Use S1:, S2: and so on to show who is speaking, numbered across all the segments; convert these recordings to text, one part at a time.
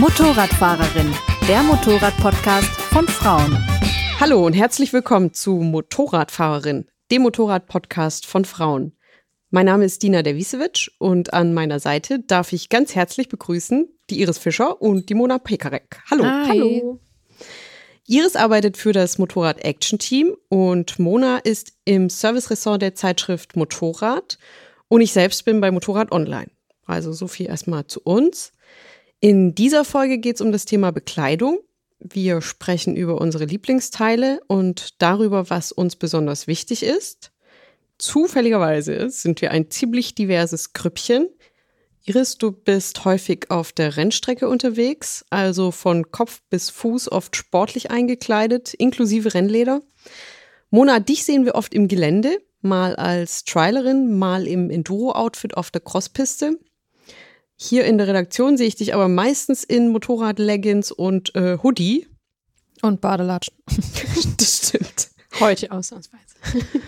S1: Motorradfahrerin, der Motorrad-Podcast von Frauen.
S2: Hallo und herzlich willkommen zu Motorradfahrerin, dem Motorrad-Podcast von Frauen. Mein Name ist Dina Derwisewitsch und an meiner Seite darf ich ganz herzlich begrüßen die Iris Fischer und die Mona Pekarek. Hallo.
S3: Hi.
S2: Hallo. Iris arbeitet für das Motorrad Action Team und Mona ist im Service-Ressort der Zeitschrift Motorrad und ich selbst bin bei Motorrad Online. Also so viel erstmal zu uns. In dieser Folge geht es um das Thema Bekleidung. Wir sprechen über unsere Lieblingsteile und darüber, was uns besonders wichtig ist. Zufälligerweise sind wir ein ziemlich diverses Grüppchen. Iris, du bist häufig auf der Rennstrecke unterwegs, also von Kopf bis Fuß oft sportlich eingekleidet, inklusive Rennleder. Mona, dich sehen wir oft im Gelände, mal als Trailerin, mal im Enduro-Outfit auf der Crosspiste. Hier in der Redaktion sehe ich dich aber meistens in Motorrad-Leggings und äh, Hoodie.
S3: Und Badelatschen.
S2: das stimmt.
S3: Heute ausnahmsweise.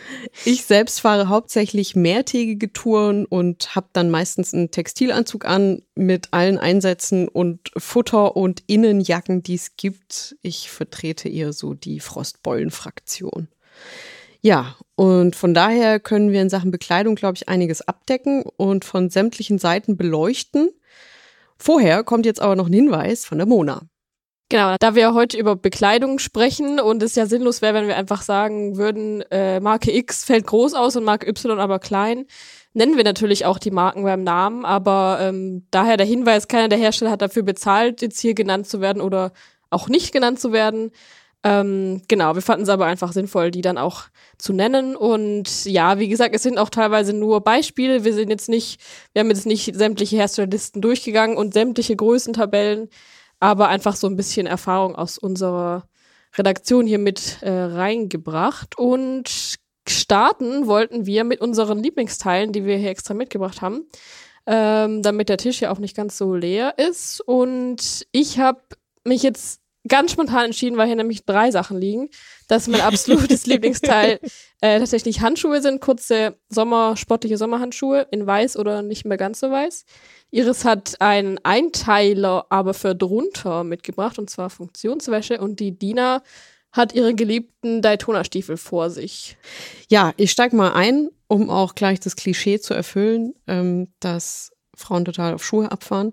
S2: Ich selbst fahre hauptsächlich mehrtägige Touren und habe dann meistens einen Textilanzug an mit allen Einsätzen und Futter und Innenjacken, die es gibt. Ich vertrete eher so die Frostbeulen-Fraktion. Ja, und von daher können wir in Sachen Bekleidung, glaube ich, einiges abdecken und von sämtlichen Seiten beleuchten. Vorher kommt jetzt aber noch ein Hinweis von der Mona.
S3: Genau, da wir heute über Bekleidung sprechen und es ja sinnlos wäre, wenn wir einfach sagen würden, äh, Marke X fällt groß aus und Marke Y aber klein, nennen wir natürlich auch die Marken beim Namen, aber ähm, daher der Hinweis, keiner der Hersteller hat dafür bezahlt, jetzt hier genannt zu werden oder auch nicht genannt zu werden. Ähm, genau, wir fanden es aber einfach sinnvoll, die dann auch zu nennen. Und ja, wie gesagt, es sind auch teilweise nur Beispiele. Wir sind jetzt nicht, wir haben jetzt nicht sämtliche Herstellerlisten durchgegangen und sämtliche Größentabellen, aber einfach so ein bisschen Erfahrung aus unserer Redaktion hier mit äh, reingebracht. Und starten wollten wir mit unseren Lieblingsteilen, die wir hier extra mitgebracht haben, ähm, damit der Tisch ja auch nicht ganz so leer ist. Und ich habe mich jetzt ganz spontan entschieden, weil hier nämlich drei Sachen liegen, dass mein absolutes Lieblingsteil äh, tatsächlich Handschuhe sind, kurze Sommer, sportliche Sommerhandschuhe in weiß oder nicht mehr ganz so weiß. Iris hat einen Einteiler, aber für drunter mitgebracht, und zwar Funktionswäsche. Und die Dina hat ihre geliebten Daytona-Stiefel vor sich.
S2: Ja, ich steig mal ein, um auch gleich das Klischee zu erfüllen, ähm, dass Frauen total auf Schuhe abfahren,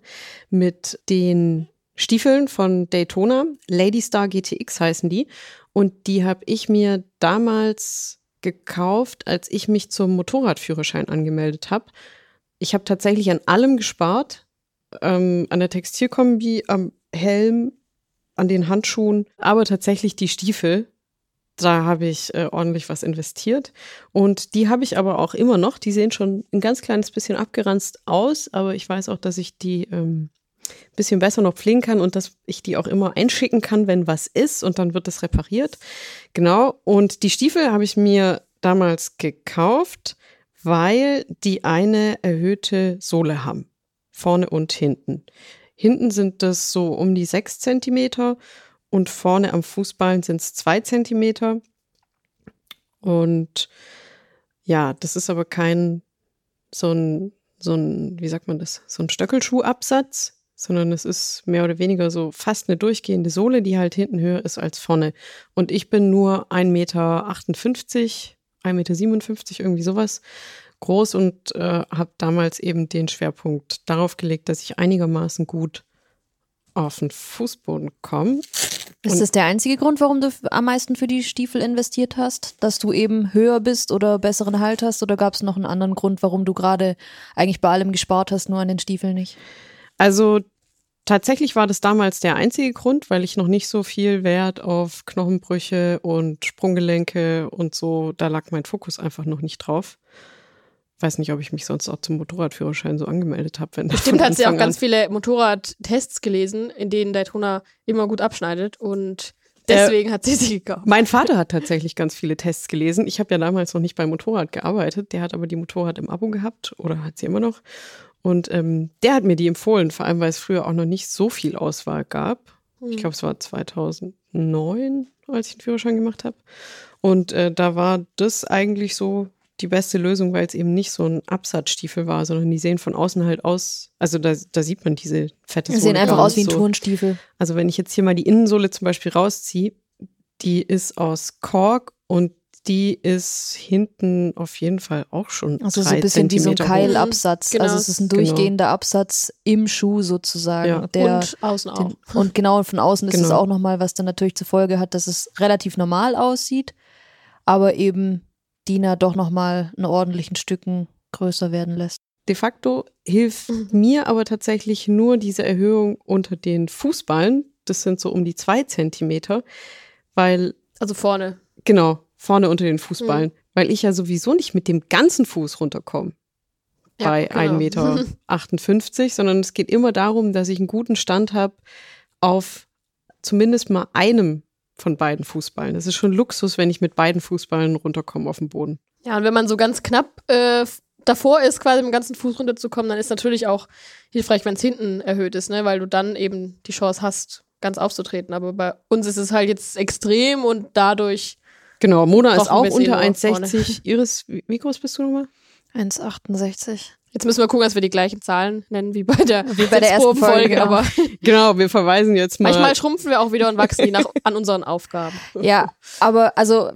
S2: mit den Stiefeln von Daytona. Lady Star GTX heißen die. Und die habe ich mir damals gekauft, als ich mich zum Motorradführerschein angemeldet habe. Ich habe tatsächlich an allem gespart. Ähm, an der Textilkombi, am Helm, an den Handschuhen, aber tatsächlich die Stiefel. Da habe ich äh, ordentlich was investiert. Und die habe ich aber auch immer noch. Die sehen schon ein ganz kleines bisschen abgeranzt aus, aber ich weiß auch, dass ich die ähm, bisschen besser noch pflegen kann und dass ich die auch immer einschicken kann, wenn was ist und dann wird das repariert. Genau. Und die Stiefel habe ich mir damals gekauft, weil die eine erhöhte Sohle haben. Vorne und hinten. Hinten sind das so um die sechs Zentimeter und vorne am Fußballen sind es zwei Zentimeter. Und ja, das ist aber kein so ein, so ein, wie sagt man das, so ein Stöckelschuhabsatz, sondern es ist mehr oder weniger so fast eine durchgehende Sohle, die halt hinten höher ist als vorne. Und ich bin nur 1,58 Meter, 1,57 Meter, irgendwie sowas groß und äh, habe damals eben den Schwerpunkt darauf gelegt, dass ich einigermaßen gut auf den Fußboden komme.
S4: Ist das der einzige Grund, warum du am meisten für die Stiefel investiert hast? Dass du eben höher bist oder besseren Halt hast? Oder gab es noch einen anderen Grund, warum du gerade eigentlich bei allem gespart hast, nur an den Stiefeln nicht?
S2: Also tatsächlich war das damals der einzige Grund, weil ich noch nicht so viel Wert auf Knochenbrüche und Sprunggelenke und so, da lag mein Fokus einfach noch nicht drauf. Weiß nicht, ob ich mich sonst auch zum Motorradführerschein so angemeldet habe.
S3: Bestimmt hat sie auch ganz viele Motorradtests gelesen, in denen Daytona immer gut abschneidet und deswegen äh, hat sie sie gekauft.
S2: Mein Vater hat tatsächlich ganz viele Tests gelesen. Ich habe ja damals noch nicht beim Motorrad gearbeitet. Der hat aber die Motorrad im Abo gehabt oder hat sie immer noch. Und ähm, der hat mir die empfohlen, vor allem weil es früher auch noch nicht so viel Auswahl gab. Ich hm. glaube, es war 2009, als ich den Führerschein gemacht habe. Und äh, da war das eigentlich so die beste Lösung, weil es eben nicht so ein Absatzstiefel war, sondern die sehen von außen halt aus, also da, da sieht man diese fette
S4: Die
S2: Sohle
S4: sehen einfach aus wie ein
S2: so.
S4: Turnstiefel.
S2: Also wenn ich jetzt hier mal die Innensohle zum Beispiel rausziehe, die ist aus Kork und die ist hinten auf jeden Fall auch schon
S4: Also so ein bisschen wie so ein. Keilabsatz.
S3: Genau,
S4: also es ist ein
S2: genau.
S4: durchgehender Absatz im Schuh sozusagen.
S2: Ja.
S4: Der,
S3: und außen auch.
S4: den, und genau von außen ist es
S2: Genau.
S4: auch nochmal, was dann natürlich zur Folge hat, dass es relativ normal aussieht, aber eben Dina doch nochmal in ordentlichen Stücken größer werden lässt.
S2: De facto hilft mir aber tatsächlich nur diese Erhöhung unter den Fußballen. Das sind so um die zwei Zentimeter, weil,
S3: Also vorne.
S2: genau, vorne unter den Fußballen, weil ich ja sowieso nicht mit dem ganzen Fuß runterkomme
S3: Ja,
S2: bei
S3: genau.
S2: 1,58 Meter, sondern es geht immer darum, dass ich einen guten Stand habe auf zumindest mal einem von beiden Fußballen. Das ist schon Luxus, wenn ich mit beiden Fußballen runterkomme auf den Boden.
S3: Ja, und wenn man so ganz knapp äh, davor ist, quasi mit dem ganzen Fuß runterzukommen, dann ist natürlich auch hilfreich, wenn es hinten erhöht ist, ne? weil du dann eben die Chance hast, ganz aufzutreten. Aber bei uns ist es halt jetzt extrem und dadurch,
S2: Genau, Mona ist
S3: Brauchen
S2: auch
S3: es eh
S2: unter
S3: nur
S2: 1,60. Iris, wie groß bist du nochmal?
S4: 1,68.
S3: jetzt müssen wir gucken, dass wir die gleichen Zahlen nennen wie bei der,
S4: Wie bei der ersten Folge, genau.
S3: aber
S2: Genau, wir verweisen jetzt mal.
S3: manchmal schrumpfen wir auch wieder und wachsen die nach, an unseren Aufgaben.
S4: Ja, aber also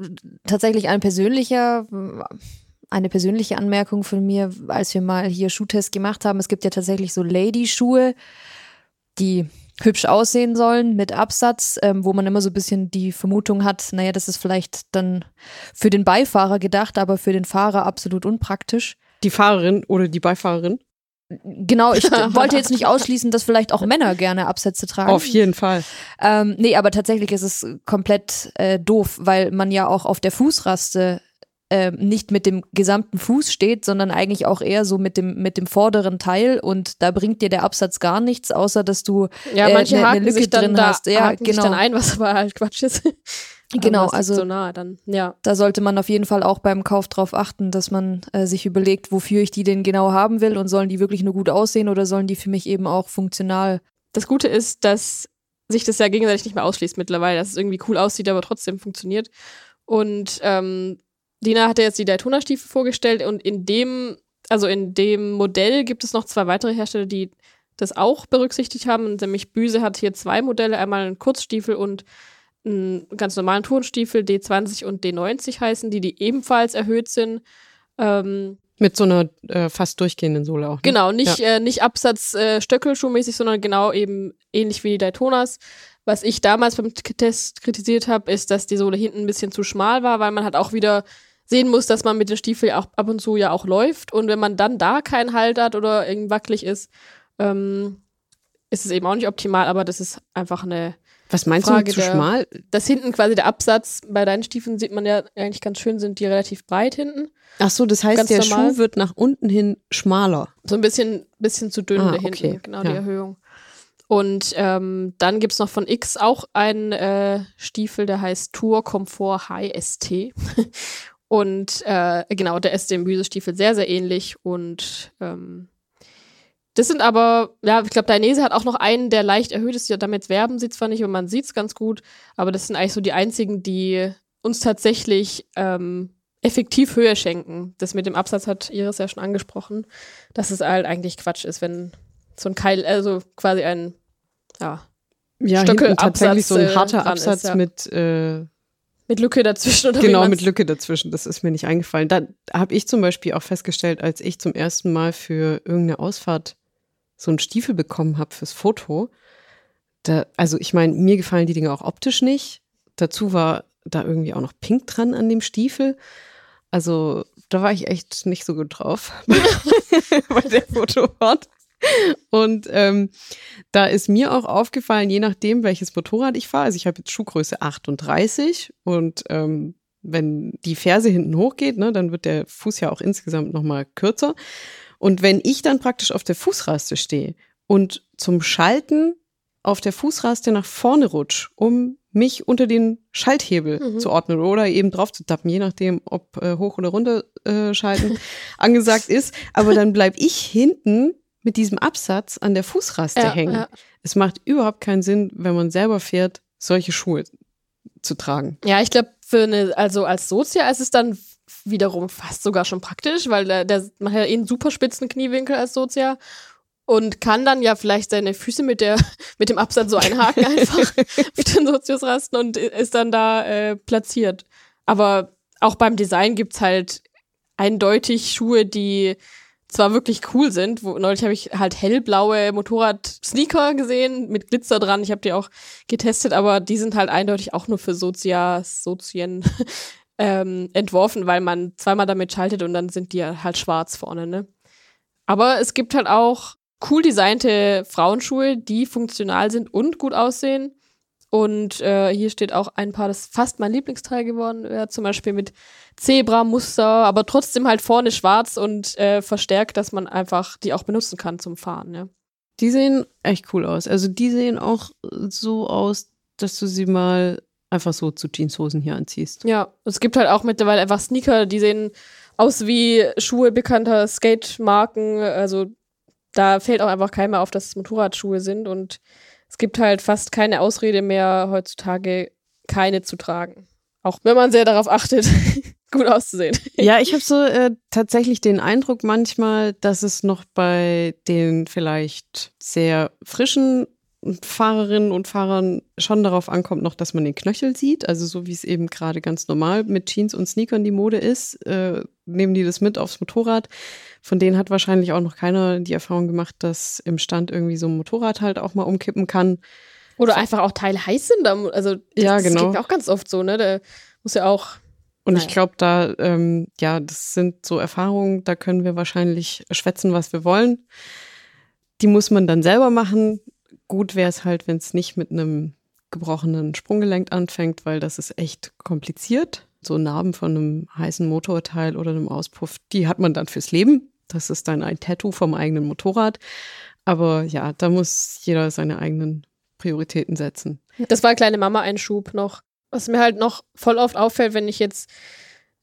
S4: tatsächlich ein persönlicher, eine persönliche Anmerkung von mir, als wir mal hier Schuhtest gemacht haben. Es gibt ja tatsächlich so Lady-Schuhe, die hübsch aussehen sollen mit Absatz, ähm, wo man immer so ein bisschen die Vermutung hat, naja, das ist vielleicht dann für den Beifahrer gedacht, aber für den Fahrer absolut unpraktisch.
S2: die Fahrerin oder die Beifahrerin.
S4: Genau, ich wollte jetzt nicht ausschließen, dass vielleicht auch Männer gerne Absätze tragen.
S2: Auf jeden Fall.
S4: Ähm, nee, aber tatsächlich ist es komplett äh, doof, weil man ja auch auf der Fußraste ähm, nicht mit dem gesamten Fuß steht, sondern eigentlich auch eher so mit dem, mit dem vorderen Teil und da bringt dir der Absatz gar nichts, außer dass du
S3: Ja,
S4: äh,
S3: manche
S4: ne- ne
S3: haken
S4: Lücke
S3: sich dann
S4: drin
S3: da
S4: hast. Ja,
S3: haken sich
S4: genau.
S3: dann ein, was aber halt Quatsch ist.
S4: Genau, also-
S3: so nah dann. Ja.
S4: da sollte man auf jeden Fall auch beim Kauf drauf achten, dass man äh, sich überlegt, wofür ich die denn genau haben will und sollen die wirklich nur gut aussehen oder sollen die für mich eben auch funktional
S3: Das Gute ist, dass sich das ja gegenseitig nicht mehr ausschließt mittlerweile, dass es irgendwie cool aussieht, aber trotzdem funktioniert. Und ähm, Dina hatte jetzt die Daytona-Stiefel vorgestellt und in dem, also in dem Modell gibt es noch zwei weitere Hersteller, die das auch berücksichtigt haben. Nämlich Büse hat hier zwei Modelle, einmal einen Kurzstiefel und einen ganz normalen Turnstiefel, D20 und D90 heißen die, die ebenfalls erhöht sind. Ähm,
S2: Mit so einer äh, fast durchgehenden Sohle auch. Ne?
S3: Genau, nicht, äh, nicht Absatz äh, Stöckelschuhmäßig, sondern genau eben ähnlich wie die Daytonas. Was ich damals beim Test kritisiert habe, ist, dass die Sohle hinten ein bisschen zu schmal war, weil man halt auch wieder sehen muss, dass man mit den Stiefeln auch ab und zu ja auch läuft. Und wenn man dann da keinen Halt hat oder irgendwie wackelig ist, ähm, ist es eben auch nicht optimal, aber das ist einfach eine.
S2: Was meinst
S3: Frage
S2: du zu
S3: der-
S2: schmal?
S3: Dass hinten quasi der Absatz, bei deinen Stiefeln sieht man ja eigentlich ganz schön, sind die relativ breit hinten.
S2: Ach so, das heißt,
S3: Ganz
S2: der
S3: normal.
S2: Schuh wird nach unten hin schmaler.
S3: So ein bisschen, bisschen zu dünn
S2: Ah,
S3: da hinten,
S2: okay,
S3: genau
S2: ja.
S3: die Erhöhung. Und ähm, dann gibt's noch von X auch einen äh, Stiefel, der heißt Tour Comfort High ST. und äh, genau, der ist dem Büsestiefel sehr, sehr ähnlich. Und ähm, das sind aber, ja, ich glaube, Dainese hat auch noch einen, der leicht erhöht ist. Ja, damit werben sie zwar nicht, aber man sieht's ganz gut. Aber das sind eigentlich so die einzigen, die uns tatsächlich ähm, effektiv Höhe schenken. Das mit dem Absatz hat Iris ja schon angesprochen, dass es halt eigentlich Quatsch ist, wenn so ein Keil, also quasi ein, ja,
S2: Ja,
S3: Stöckel-
S2: hinten tatsächlich so ein
S3: Absatz, äh,
S2: harter
S3: dran ist,
S2: Absatz
S3: ja.
S2: mit äh,
S3: mit Lücke dazwischen oder
S2: genau mit Lücke dazwischen. Das ist mir nicht eingefallen. Da habe ich zum Beispiel auch festgestellt, als ich zum ersten Mal für irgendeine Ausfahrt so einen Stiefel bekommen habe fürs Foto. Da, also ich meine, mir gefallen die Dinge auch optisch nicht. Dazu war da irgendwie auch noch Pink dran an dem Stiefel. Also da war ich echt nicht so gut drauf bei der Fotofahrt. Und ähm, da ist mir auch aufgefallen, je nachdem, welches Motorrad ich fahre, also ich habe jetzt Schuhgröße 38 und ähm, wenn die Ferse hinten hochgeht, ne, dann wird der Fuß ja auch insgesamt nochmal kürzer. Und wenn ich dann praktisch auf der Fußraste stehe und zum Schalten auf der Fußraste nach vorne rutsch, um mich unter den Schalthebel
S3: Mhm.
S2: zu ordnen oder eben drauf zu tappen, je nachdem, ob äh, hoch oder runter äh, schalten angesagt ist. Aber dann bleib ich hinten mit diesem Absatz an der Fußraste
S3: ja,
S2: hängen.
S3: ja.
S2: Es macht überhaupt keinen Sinn, wenn man selber fährt, solche Schuhe zu tragen.
S3: ja, ich glaube, für eine, also als Sozia ist es dann wiederum fast sogar schon praktisch, weil der, der macht ja eh einen super spitzen Kniewinkel als Sozia und kann dann ja vielleicht seine Füße mit der mit dem Absatz so einhaken einfach auf den Soziusrasten und ist dann da äh, platziert. Aber auch beim Design gibt's halt eindeutig Schuhe, die zwar wirklich cool sind. Wo, neulich habe ich halt hellblaue Motorrad-Sneaker gesehen mit Glitzer dran. Ich habe die auch getestet, aber die sind halt eindeutig auch nur für Sozia, Sozien ähm, entworfen, weil man zweimal damit schaltet und dann sind die halt schwarz vorne, ne? Aber es gibt halt auch cool designte Frauenschuhe, die funktional sind und gut aussehen. Und äh, hier steht auch ein Paar, das fast mein Lieblingsteil geworden wäre, zum Beispiel mit Zebra-Muster, aber trotzdem halt vorne schwarz und äh, verstärkt, dass man einfach die auch benutzen kann zum Fahren. Ja.
S2: Die sehen echt cool aus. Also die sehen auch so aus, dass du sie mal einfach so zu Jeanshosen hier anziehst.
S3: Ja, es gibt halt auch mittlerweile einfach Sneaker, die sehen aus wie Schuhe bekannter Skate-Marken. Also da fällt auch einfach keiner auf, dass es Motorradschuhe sind und es gibt halt fast keine Ausrede mehr heutzutage, keine zu tragen. Auch wenn man sehr darauf achtet, gut auszusehen.
S2: Ja, ich habe so äh, tatsächlich den Eindruck manchmal, dass es noch bei den vielleicht sehr frischen Fahrerinnen und Fahrern schon darauf ankommt, noch, dass man den Knöchel sieht. Also so wie es eben gerade ganz normal mit Jeans und Sneakern die Mode ist, äh, nehmen die das mit aufs Motorrad. Von denen hat wahrscheinlich auch noch keiner die Erfahrung gemacht, dass im Stand irgendwie so ein Motorrad halt auch mal umkippen kann.
S3: Oder einfach auch Teile heiß sind. Also
S2: ja,
S3: das
S2: genau.
S3: geht auch ganz oft so, ne? Der muss ja auch.
S2: Und
S3: Naja.
S2: ich glaube, da, ähm, ja, das sind so Erfahrungen, da können wir wahrscheinlich schwätzen, was wir wollen. Die muss man dann selber machen. Gut wäre es halt, wenn es nicht mit einem gebrochenen Sprunggelenk anfängt, weil das ist echt kompliziert. So Narben von einem heißen Motorteil oder einem Auspuff, die hat man dann fürs Leben. Das ist dann ein Tattoo vom eigenen Motorrad. Aber ja, da muss jeder seine eigenen Prioritäten setzen.
S3: Das war kleine Mama-Einschub noch. Was mir halt noch voll oft auffällt, wenn ich jetzt,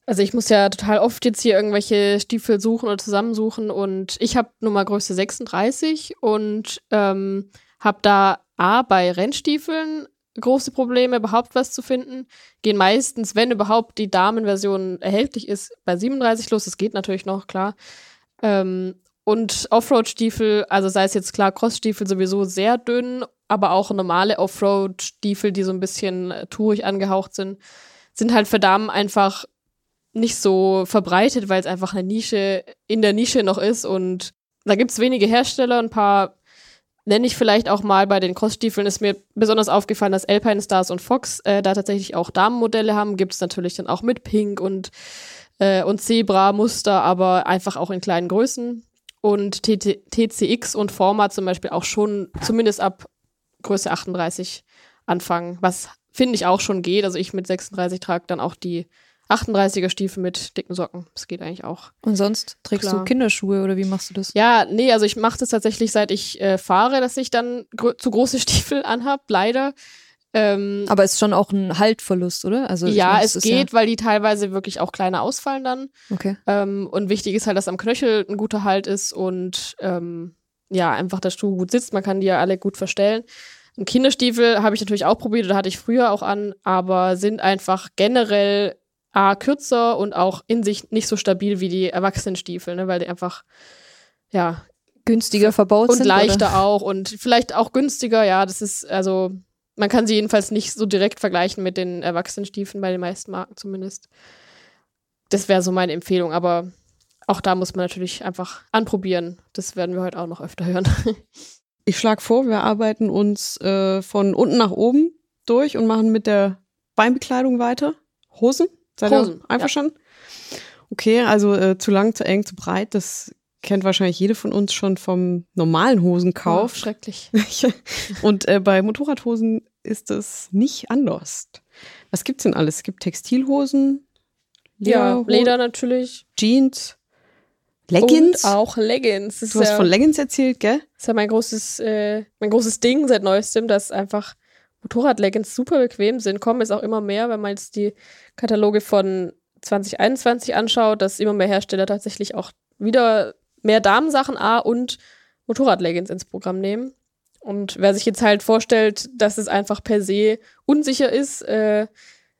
S3: also ich muss ja total oft jetzt hier irgendwelche Stiefel suchen oder zusammensuchen und ich habe Nummer Größe 36 und ähm, habe da A bei Rennstiefeln große Probleme, überhaupt was zu finden. Gehen meistens, wenn überhaupt die Damenversion erhältlich ist, bei 37 los. Das geht natürlich noch, klar. Ähm, und Offroad-Stiefel, also sei es jetzt klar, Cross-Stiefel sowieso sehr dünn, aber auch normale Offroad-Stiefel, die so ein bisschen äh, tourig angehaucht sind, sind halt für Damen einfach nicht so verbreitet, weil es einfach eine Nische in der Nische noch ist und da gibt es wenige Hersteller, ein paar nenne ich vielleicht auch mal bei den Crossstiefeln, ist mir besonders aufgefallen, dass Alpine Stars und Fox äh, da tatsächlich auch Damenmodelle haben. Gibt es natürlich dann auch mit Pink und, äh, und Zebra-Muster, aber einfach auch in kleinen Größen. Und TCX und Forma zum Beispiel auch schon zumindest ab Größe 38 anfangen, was finde ich auch schon geht. Also ich mit 36 trage dann auch die 38er Stiefel mit dicken Socken. Das geht eigentlich auch.
S4: Und sonst trägst
S3: Klar.
S4: du Kinderschuhe oder wie machst du das?
S3: Ja, nee, also ich mache das tatsächlich, seit ich äh, fahre, dass ich dann gro zu große Stiefel anhab, leider. Ähm,
S4: Aber ist schon auch ein Haltverlust, oder? Also
S3: ja,
S4: meine,
S3: es geht, weil die teilweise wirklich auch kleiner ausfallen dann.
S4: Ja, okay.
S3: Ähm, und wichtig ist halt, dass am Knöchel ein guter Halt ist und ähm, ja, einfach der Schuh gut sitzt. Man kann die ja alle gut verstellen. Ein Kinderstiefel habe ich natürlich auch probiert oder hatte ich früher auch an, aber sind einfach generell A, kürzer und auch in sich nicht so stabil wie die Erwachsenenstiefel, ne, weil die einfach, ja,
S4: Günstiger verbaut
S3: und
S4: sind?
S3: leichter
S4: Oder?
S3: auch und vielleicht auch günstiger, ja, das ist, also, man kann sie jedenfalls nicht so direkt vergleichen mit den Erwachsenenstiefeln, bei den meisten Marken zumindest. Das wäre so meine Empfehlung, aber auch da muss man natürlich einfach anprobieren. Das werden wir heute auch noch öfter hören.
S2: Ich schlage vor, wir arbeiten uns äh, von unten nach oben durch und machen mit der Beinbekleidung weiter. Hosen? Seid
S3: Hosen,
S2: ihr einverstanden? Okay, also äh, zu lang, zu eng, zu breit, das kennt wahrscheinlich jede von uns schon vom normalen Hosenkauf.
S3: Oh, schrecklich.
S2: und äh, bei Motorradhosen ist es nicht anders. Was gibt's denn alles? Es gibt Textilhosen,
S3: Ja,
S2: Lederho-
S3: Leder natürlich.
S2: Jeans, Leggings.
S3: Und auch Leggings. Das
S2: du hast
S3: ja,
S2: von Leggings erzählt, gell?
S3: ist ja mein großes, äh, mein großes Ding seit neuestem, dass einfach Motorradleggings super bequem sind. Kommen jetzt auch immer mehr, wenn man jetzt die Kataloge von 2021 anschaut, dass immer mehr Hersteller tatsächlich auch wieder mehr Damensachen A und Motorradleggings ins Programm nehmen. Und wer sich jetzt halt vorstellt, dass es einfach per se unsicher ist, äh,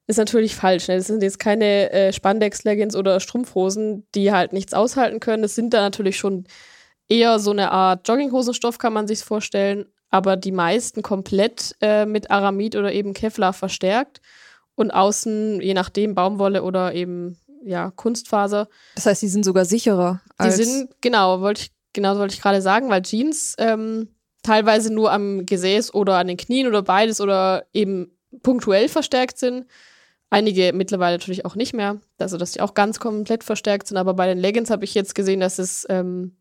S3: ist natürlich falsch. Ne? Das sind jetzt keine äh, Spandex-Leggings oder Strumpfhosen, die halt nichts aushalten können. Das sind da natürlich schon eher so eine Art Jogginghosenstoff, kann man sich vorstellen. Aber die meisten komplett äh, mit Aramid oder eben Kevlar verstärkt und außen, je nachdem, Baumwolle oder eben ja, Kunstfaser.
S4: Das heißt, die sind sogar sicherer.
S3: die sind, genau, wollte ich, genau wollte ich gerade sagen, weil Jeans ähm, teilweise nur am Gesäß oder an den Knien oder beides oder eben punktuell verstärkt sind. Einige mittlerweile natürlich auch nicht mehr, also dass die auch ganz komplett verstärkt sind. Aber bei den Leggings habe ich jetzt gesehen, dass es ähm,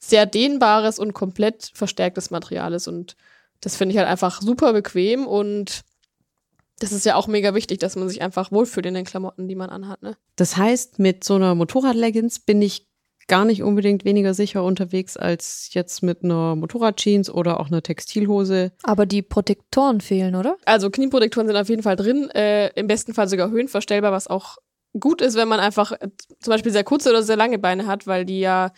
S3: sehr dehnbares und komplett verstärktes Material ist. Und das finde ich halt einfach super bequem und das ist ja auch mega wichtig, dass man sich einfach wohlfühlt in den Klamotten, die man anhat. Ne?
S2: Das heißt, mit so einer Motorradleggings bin ich gar nicht unbedingt weniger sicher unterwegs als jetzt mit einer Motorradjeans oder auch einer Textilhose.
S4: Aber die Protektoren fehlen, oder?
S3: Also Knieprotektoren sind auf jeden Fall drin, äh, im besten Fall sogar höhenverstellbar, was auch gut ist, wenn man einfach äh, zum Beispiel sehr kurze oder sehr lange Beine hat, weil die ja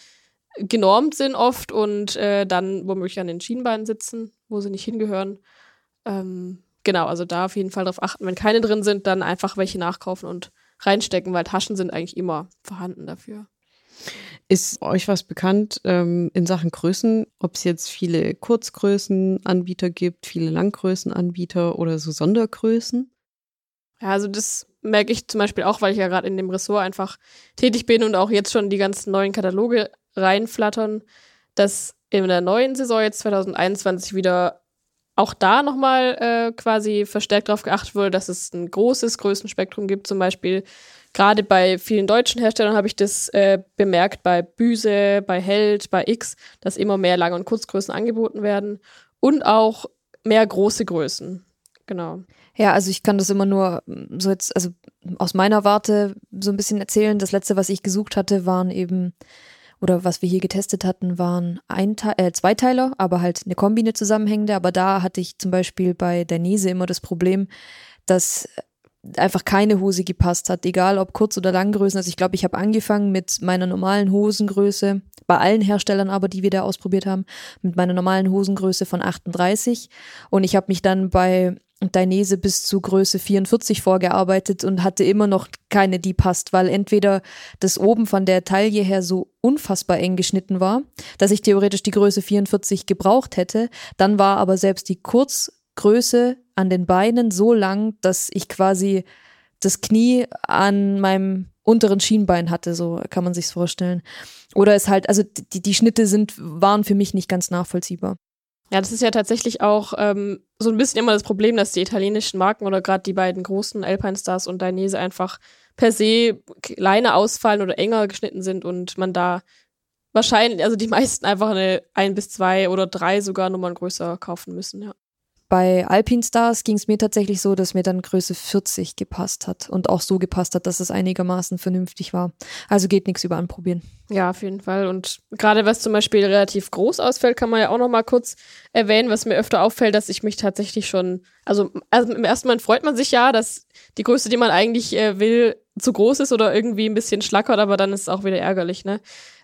S3: genormt sind oft und äh, dann womöglich an den Schienbeinen sitzen, wo sie nicht hingehören. Ähm, genau, also da auf jeden Fall darauf achten. Wenn keine drin sind, dann einfach welche nachkaufen und reinstecken, weil Taschen sind eigentlich immer vorhanden dafür.
S2: Ist euch was bekannt ähm, in Sachen Größen, ob es jetzt viele Kurzgrößenanbieter gibt, viele Langgrößenanbieter oder so Sondergrößen?
S3: Ja, also das merke ich zum Beispiel auch, weil ich ja gerade in dem Ressort einfach tätig bin und auch jetzt schon die ganzen neuen Kataloge reinflattern, dass in der neuen Saison jetzt 2021 wieder auch da nochmal äh, quasi verstärkt darauf geachtet wurde, dass es ein großes Größenspektrum gibt. Zum Beispiel gerade bei vielen deutschen Herstellern habe ich das äh, bemerkt, bei Büse, bei Held, bei X, dass immer mehr Lang- und Kurzgrößen angeboten werden und auch mehr große Größen. Genau.
S4: Ja, also ich kann das immer nur so jetzt, also aus meiner Warte so ein bisschen erzählen. Das letzte, was ich gesucht hatte, waren eben oder was wir hier getestet hatten, waren ein äh, Zweiteiler, aber halt eine Kombine zusammenhängende. Aber da hatte ich zum Beispiel bei der Nese immer das Problem, dass einfach keine Hose gepasst hat, egal ob kurz oder lang Größen. Also ich glaube, ich habe angefangen mit meiner normalen Hosengröße, bei allen Herstellern aber, die wir da ausprobiert haben, mit meiner normalen Hosengröße von 38 und ich habe mich dann bei Dainese bis zu Größe 44 vorgearbeitet und hatte immer noch keine, die passt, weil entweder das oben von der Taille her so unfassbar eng geschnitten war, dass ich theoretisch die Größe 44 gebraucht hätte, dann war aber selbst die Kurzgröße an den Beinen so lang, dass ich quasi das Knie an meinem unteren Schienbein hatte, so kann man sich's vorstellen. Oder es halt, also die, die Schnitte sind, waren für mich nicht ganz nachvollziehbar.
S3: Ja, das ist ja tatsächlich auch ähm, so ein bisschen immer das Problem, dass die italienischen Marken oder gerade die beiden großen Alpine Stars und Dainese einfach per se kleiner ausfallen oder enger geschnitten sind und man da wahrscheinlich, also die meisten einfach eine ein bis zwei oder drei sogar Nummern größer kaufen müssen, ja.
S4: Bei Alpine Stars ging es mir tatsächlich so, dass mir dann Größe 40 gepasst hat und auch so gepasst hat, dass es einigermaßen vernünftig war. Also geht nichts über anprobieren.
S3: Ja, auf jeden Fall. Und gerade was zum Beispiel relativ groß ausfällt, kann man ja auch noch mal kurz erwähnen, was mir öfter auffällt, dass ich mich tatsächlich schon, also, also im ersten Mal freut man sich ja, dass die Größe, die man eigentlich äh, will, zu groß ist oder irgendwie ein bisschen schlackert, aber dann ist es auch wieder ärgerlich, ne?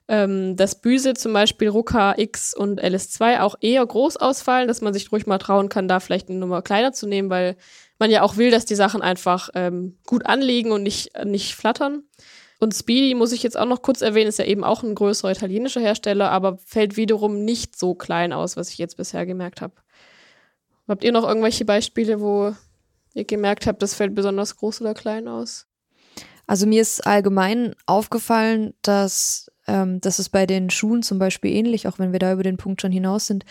S3: Ähm, dass Büse zum Beispiel Ruka X und LS2 auch eher groß ausfallen, dass man sich ruhig mal trauen kann, da vielleicht eine Nummer kleiner zu nehmen, weil man ja auch will, dass die Sachen einfach ähm, gut anliegen und nicht, nicht flattern. Und Speedy muss ich jetzt auch noch kurz erwähnen, ist ja eben auch ein größerer italienischer Hersteller, aber fällt wiederum nicht so klein aus, was ich jetzt bisher gemerkt habe. Habt ihr noch irgendwelche Beispiele, wo ihr gemerkt habt, das fällt besonders groß oder klein aus?
S4: Also mir ist allgemein aufgefallen, dass ähm, das ist bei den Schuhen zum Beispiel ähnlich, auch wenn wir da über den Punkt schon hinaus sind.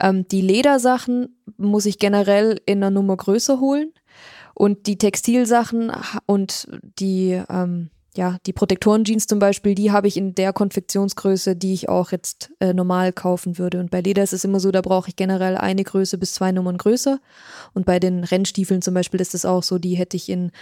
S4: Ähm, die Ledersachen muss ich generell in einer Nummer größer holen. Und die Textilsachen und die, ähm, ja, die Protektoren-Jeans zum Beispiel, die habe ich in der Konfektionsgröße, die ich auch jetzt äh, normal kaufen würde. Und bei Leder ist es immer so, da brauche ich generell eine Größe bis zwei Nummern größer. Und bei den Rennstiefeln zum Beispiel ist es auch so, die hätte ich in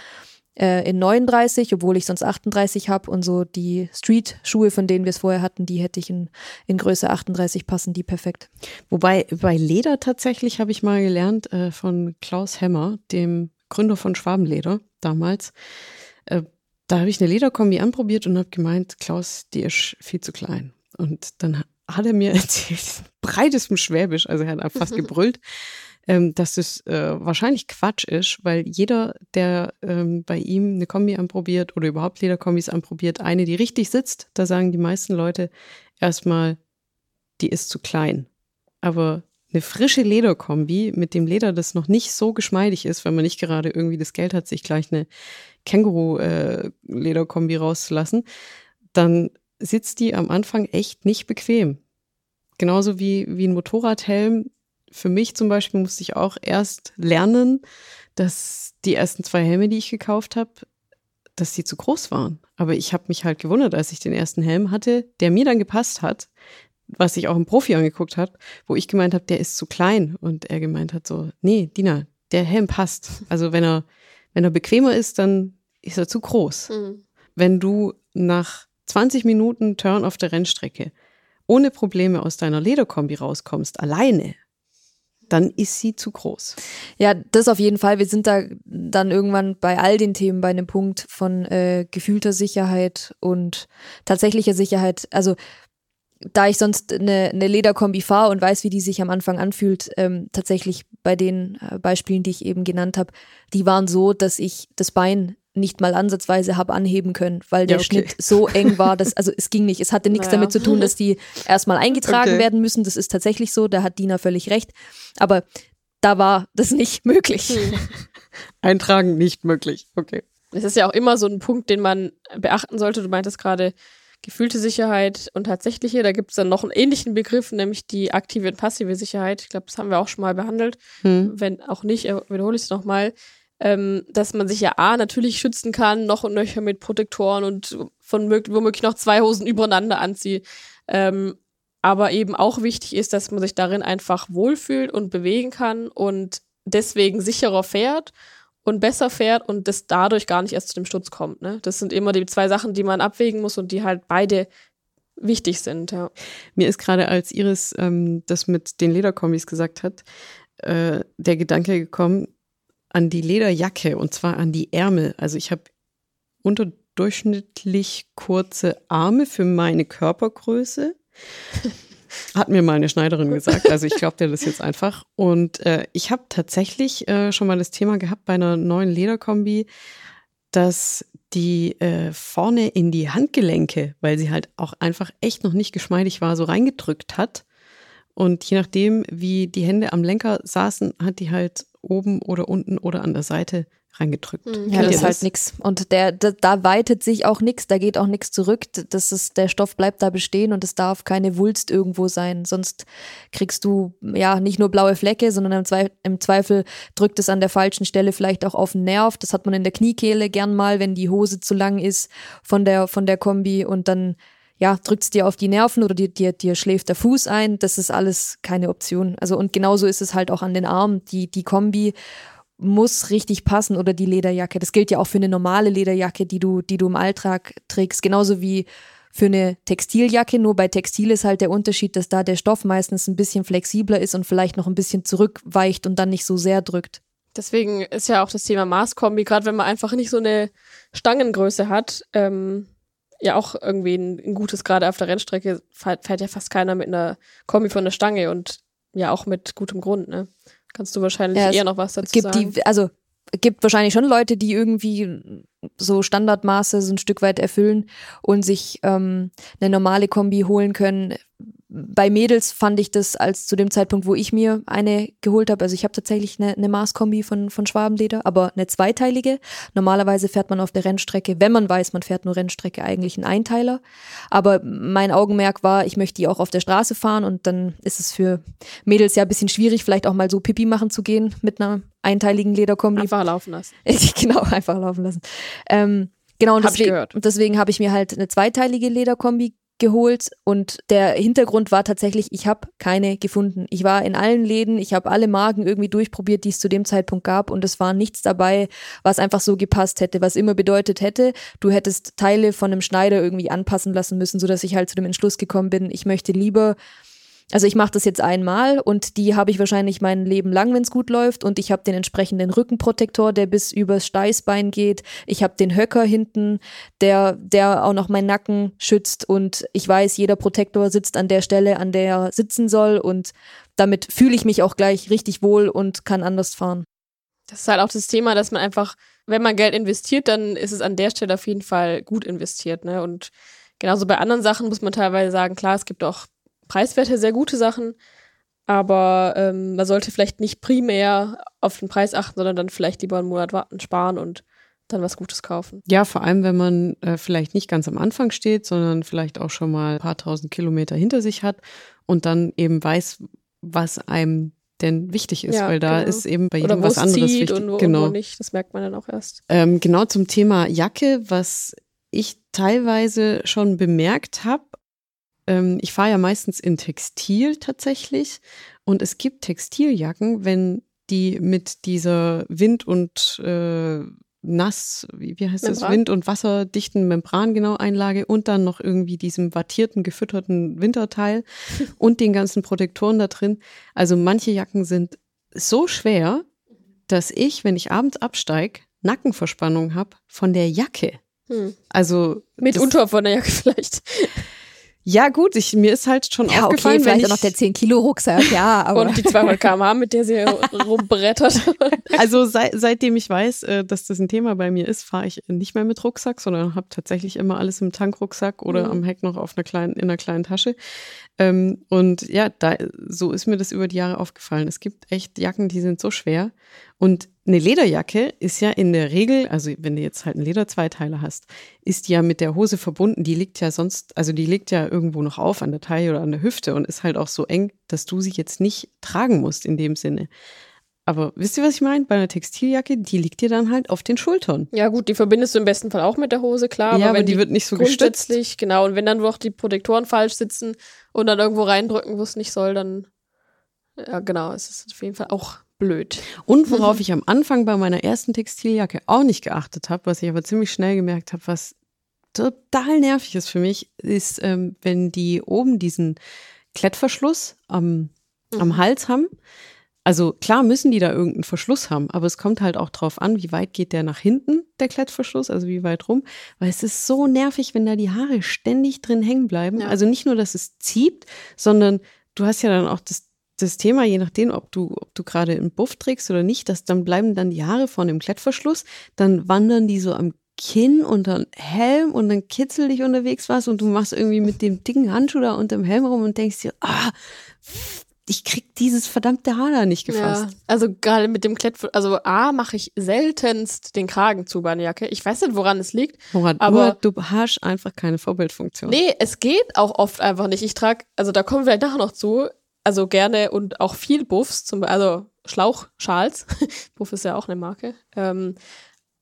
S4: äh, in 39, obwohl ich sonst 38 habe und so die Street-Schuhe, von denen wir es vorher hatten, die hätte ich in, in Größe 38 passen, die perfekt.
S2: Wobei bei Leder tatsächlich habe ich mal gelernt äh, von Klaus Hemmer, dem Gründer von Schwabenleder damals. Äh, da habe ich eine Lederkombi anprobiert und habe gemeint, Klaus, die ist viel zu klein. Und dann hat er mir erzählt, breitestem Schwäbisch, also er hat fast gebrüllt, ähm, dass das äh, wahrscheinlich Quatsch ist, weil jeder, der ähm, bei ihm eine Kombi anprobiert oder überhaupt Lederkombis anprobiert, eine, die richtig sitzt, da sagen die meisten Leute erstmal, die ist zu klein. Aber eine frische Lederkombi mit dem Leder, das noch nicht so geschmeidig ist, wenn man nicht gerade irgendwie das Geld hat, sich gleich eine Känguru-Lederkombi äh, rauszulassen, dann sitzt die am Anfang echt nicht bequem. Genauso wie, wie ein Motorradhelm. Für mich zum Beispiel musste ich auch erst lernen, dass die ersten zwei Helme, die ich gekauft habe, dass die zu groß waren. Aber ich habe mich halt gewundert, als ich den ersten Helm hatte, der mir dann gepasst hat, was sich auch ein Profi angeguckt hat, wo ich gemeint habe, der ist zu klein. Und er gemeint hat so, nee, Dina, der Helm passt. Also wenn er, wenn er bequemer ist, dann ist er zu groß. Mhm. Wenn du nach 20 Minuten Turn auf der Rennstrecke ohne Probleme aus deiner Lederkombi rauskommst, alleine, dann ist sie zu groß.
S4: Ja, das auf jeden Fall. Wir sind da dann irgendwann bei all den Themen bei einem Punkt von äh, gefühlter Sicherheit und tatsächlicher Sicherheit. Also da ich sonst eine, eine Lederkombi fahre und weiß, wie die sich am Anfang anfühlt, ähm, tatsächlich bei den äh, Beispielen, die ich eben genannt habe, die waren so, dass ich das Bein nicht mal ansatzweise habe anheben können, weil der ja, okay. Schnitt so eng war, dass, also es ging nicht. Es hatte nichts naja. damit zu tun, dass die erstmal eingetragen okay. werden müssen. Das ist tatsächlich so, da hat Dina völlig recht. Aber da war das nicht möglich. Hm.
S2: Eintragen nicht möglich, okay.
S3: Es ist ja auch immer so ein Punkt, den man beachten sollte. Du meintest gerade, gefühlte Sicherheit und tatsächliche. Da gibt es dann noch einen ähnlichen Begriff, nämlich die aktive und passive Sicherheit. Ich glaube, das haben wir auch schon mal behandelt. Hm. Wenn auch nicht, äh, wiederhole ich es nochmal ähm, dass man sich ja A natürlich schützen kann, noch und nöcher mit Protektoren und von womöglich noch zwei Hosen übereinander anzieht. Ähm, aber eben auch wichtig ist, dass man sich darin einfach wohlfühlt und bewegen kann und deswegen sicherer fährt und besser fährt und das dadurch gar nicht erst zu dem Sturz kommt. Ne? Das sind immer die zwei Sachen, die man abwägen muss und die halt beide wichtig sind. Ja.
S2: Mir ist gerade, als Iris ähm, das mit den Lederkombis gesagt hat, äh, der Gedanke gekommen, an die Lederjacke und zwar an die Ärmel. Also ich habe unterdurchschnittlich kurze Arme für meine Körpergröße. Hat mir mal eine Schneiderin gesagt. Also ich glaube dir das jetzt einfach. Und äh, ich habe tatsächlich äh, schon mal das Thema gehabt bei einer neuen Lederkombi, dass die äh, vorne in die Handgelenke, weil sie halt auch einfach echt noch nicht geschmeidig war, so reingedrückt hat. Und je nachdem, wie die Hände am Lenker saßen, hat die halt oben oder unten oder an der Seite reingedrückt.
S4: Mhm. Ja, das ist halt nix. Und der, da, da weitet sich auch nichts, da geht auch nichts zurück. Das ist, der Stoff bleibt da bestehen und es darf keine Wulst irgendwo sein. Sonst kriegst du ja nicht nur blaue Flecke, sondern im, Zweifel, im Zweifel drückt es an der falschen Stelle vielleicht auch auf den Nerv. Das hat man in der Kniekehle gern mal, wenn die Hose zu lang ist von der, von der Kombi und dann ja, drückt es dir auf die Nerven oder dir, dir, dir schläft der Fuß ein. Das ist alles keine Option. Also und genauso ist es halt auch an den Armen. Die, die Kombi muss richtig passen oder die Lederjacke. Das gilt ja auch für eine normale Lederjacke, die du, die du im Alltag trägst. Genauso wie für eine Textiljacke. Nur bei Textil ist halt der Unterschied, dass da der Stoff meistens ein bisschen flexibler ist und vielleicht noch ein bisschen zurückweicht und dann nicht so sehr drückt.
S3: Deswegen ist ja auch das Thema Maßkombi, gerade wenn man einfach nicht so eine Stangengröße hat, ähm, ja auch irgendwie ein, ein gutes, gerade auf der Rennstrecke fährt, fährt, ja fast keiner mit einer Kombi von der Stange und ja auch mit gutem Grund, ne? Kannst du wahrscheinlich ja, eher noch was dazu
S4: gibt
S3: sagen?
S4: Die, also gibt wahrscheinlich schon Leute, die irgendwie so Standardmaße so ein Stück weit erfüllen und sich ähm, eine normale Kombi holen können bei Mädels fand ich das als zu dem Zeitpunkt, wo ich mir eine geholt habe. Also ich habe tatsächlich eine, eine Maßkombi von, von Schwabenleder, aber eine zweiteilige. Normalerweise fährt man auf der Rennstrecke, wenn man weiß, man fährt nur Rennstrecke, eigentlich einen Einteiler. Aber mein Augenmerk war, ich möchte die auch auf der Straße fahren und dann ist es für Mädels ja ein bisschen schwierig, vielleicht auch mal so Pipi machen zu gehen mit einer einteiligen Lederkombi.
S3: Einfach laufen lassen.
S4: genau, einfach laufen lassen. Ähm, Genau, und
S3: hab
S4: deswegen, deswegen habe ich mir halt eine zweiteilige Lederkombi geholt und der Hintergrund war tatsächlich, ich habe keine gefunden. Ich war in allen Läden, ich habe alle Marken irgendwie durchprobiert, die es zu dem Zeitpunkt gab und es war nichts dabei, was einfach so gepasst hätte, was immer bedeutet hätte, du hättest Teile von einem Schneider irgendwie anpassen lassen müssen, sodass ich halt zu dem Entschluss gekommen bin, ich möchte lieber also ich mache das jetzt einmal und die habe ich wahrscheinlich mein Leben lang, wenn es gut läuft. Und ich habe den entsprechenden Rückenprotektor, der bis übers Steißbein geht. Ich habe den Höcker hinten, der, der auch noch meinen Nacken schützt. Und ich weiß, jeder Protektor sitzt an der Stelle, an der er sitzen soll. Und damit fühle ich mich auch gleich richtig wohl und kann anders fahren.
S3: Das ist halt auch das Thema, dass man einfach, wenn man Geld investiert, dann ist es an der Stelle auf jeden Fall gut investiert. Ne? Und genauso bei anderen Sachen muss man teilweise sagen, klar, es gibt auch preiswerte, sehr gute Sachen, aber ähm, man sollte vielleicht nicht primär auf den Preis achten, sondern dann vielleicht lieber einen Monat warten, sparen und dann was Gutes kaufen.
S2: Ja, vor allem, wenn man äh, vielleicht nicht ganz am Anfang steht, sondern vielleicht auch schon mal ein paar tausend Kilometer hinter sich hat und dann eben weiß, was einem denn wichtig ist,
S3: Ja,
S2: weil da
S3: genau.
S2: ist eben bei jedem was
S3: es
S2: anderes wichtig.
S3: und wo,
S2: genau.
S3: und wo nicht. Das merkt man dann auch erst.
S2: Ähm, genau zum Thema Jacke, was ich teilweise schon bemerkt habe. Ähm, ich fahre ja meistens in Textil tatsächlich und es gibt Textiljacken, wenn die mit dieser Wind- und äh, Nass, wie, wie heißt das,
S3: Membran.
S2: Wind- und wasserdichten Membran genau Einlage und dann noch irgendwie diesem wattierten, gefütterten Winterteil und den ganzen Protektoren da drin. Also manche Jacken sind so schwer, dass ich, wenn ich abends absteig, Nackenverspannung habe von der Jacke.
S3: Hm.
S2: Also
S3: Mitunter von der Jacke vielleicht.
S2: Ja gut, ich, mir ist halt schon
S4: Ja, okay,
S2: aufgefallen, wenn
S4: vielleicht
S2: ich,
S4: auch noch der 10 Kilo Rucksack, ja, aber
S3: Und die 200 km/h, mit der sie rumbrettert.
S2: also seit, seitdem ich weiß, äh, dass das ein Thema bei mir ist, fahre ich nicht mehr mit Rucksack, sondern habe tatsächlich immer alles im Tankrucksack oder
S3: Mhm.
S2: am Heck noch auf einer kleinen, in einer kleinen Tasche. Ähm, und ja, da, so ist mir das über die Jahre aufgefallen. Es gibt echt Jacken, die sind so schwer. Und eine Lederjacke ist ja in der Regel, also wenn du jetzt halt einen Lederzweiteiler hast, ist die ja mit der Hose verbunden. Die liegt ja sonst, also die liegt ja irgendwo noch auf an der Taille oder an der Hüfte und ist halt auch so eng, dass du sie jetzt nicht tragen musst in dem Sinne. Aber wisst ihr, was ich meine? Bei einer Textiljacke, die liegt dir dann halt auf den Schultern.
S3: Ja, gut, die verbindest du im besten Fall auch mit der Hose, klar.
S2: ja, aber
S3: wenn
S2: die, wird nicht so gestützt.
S3: grundsätzlich, genau. Und wenn dann noch die Protektoren falsch sitzen und dann irgendwo reindrücken, wo es nicht soll, dann, ja, genau, es ist auf jeden Fall auch blöd.
S2: Und worauf ich am Anfang bei meiner ersten Textiljacke auch nicht geachtet habe, was ich aber ziemlich schnell gemerkt habe, was total nervig ist für mich, ist, ähm, wenn die oben diesen Klettverschluss am, am Hals haben. Also klar müssen die da irgendeinen Verschluss haben, aber es kommt halt auch drauf an, wie weit geht der nach hinten, der Klettverschluss, also wie weit rum. Weil es ist so nervig, wenn da die Haare ständig drin hängen bleiben.
S3: Ja.
S2: Also nicht nur, dass es zieht, sondern du hast ja dann auch das, das Thema, je nachdem, ob du, ob du gerade einen Buff trägst oder nicht, dass dann bleiben dann die Haare vorne im Klettverschluss, dann wandern die so am Kinn und dann Helm und dann kitzel dich unterwegs was und du machst irgendwie mit dem dicken Handschuh da unterm Helm rum und denkst dir, ah, ich krieg dieses verdammte Haar da nicht gefasst.
S3: Ja, also gerade mit dem Klett, also A, mache ich seltenst den Kragen zu bei einer Jacke. Ich weiß nicht, woran es liegt.
S2: Murat,
S3: Aber-
S2: du hast einfach keine Vorbildfunktion.
S3: Nee, es geht auch oft einfach nicht. Ich trage, also da kommen wir vielleicht nachher noch zu, also gerne und auch viel Buffs, zum, also Schlauchschals. Buff ist ja auch eine Marke. Ähm,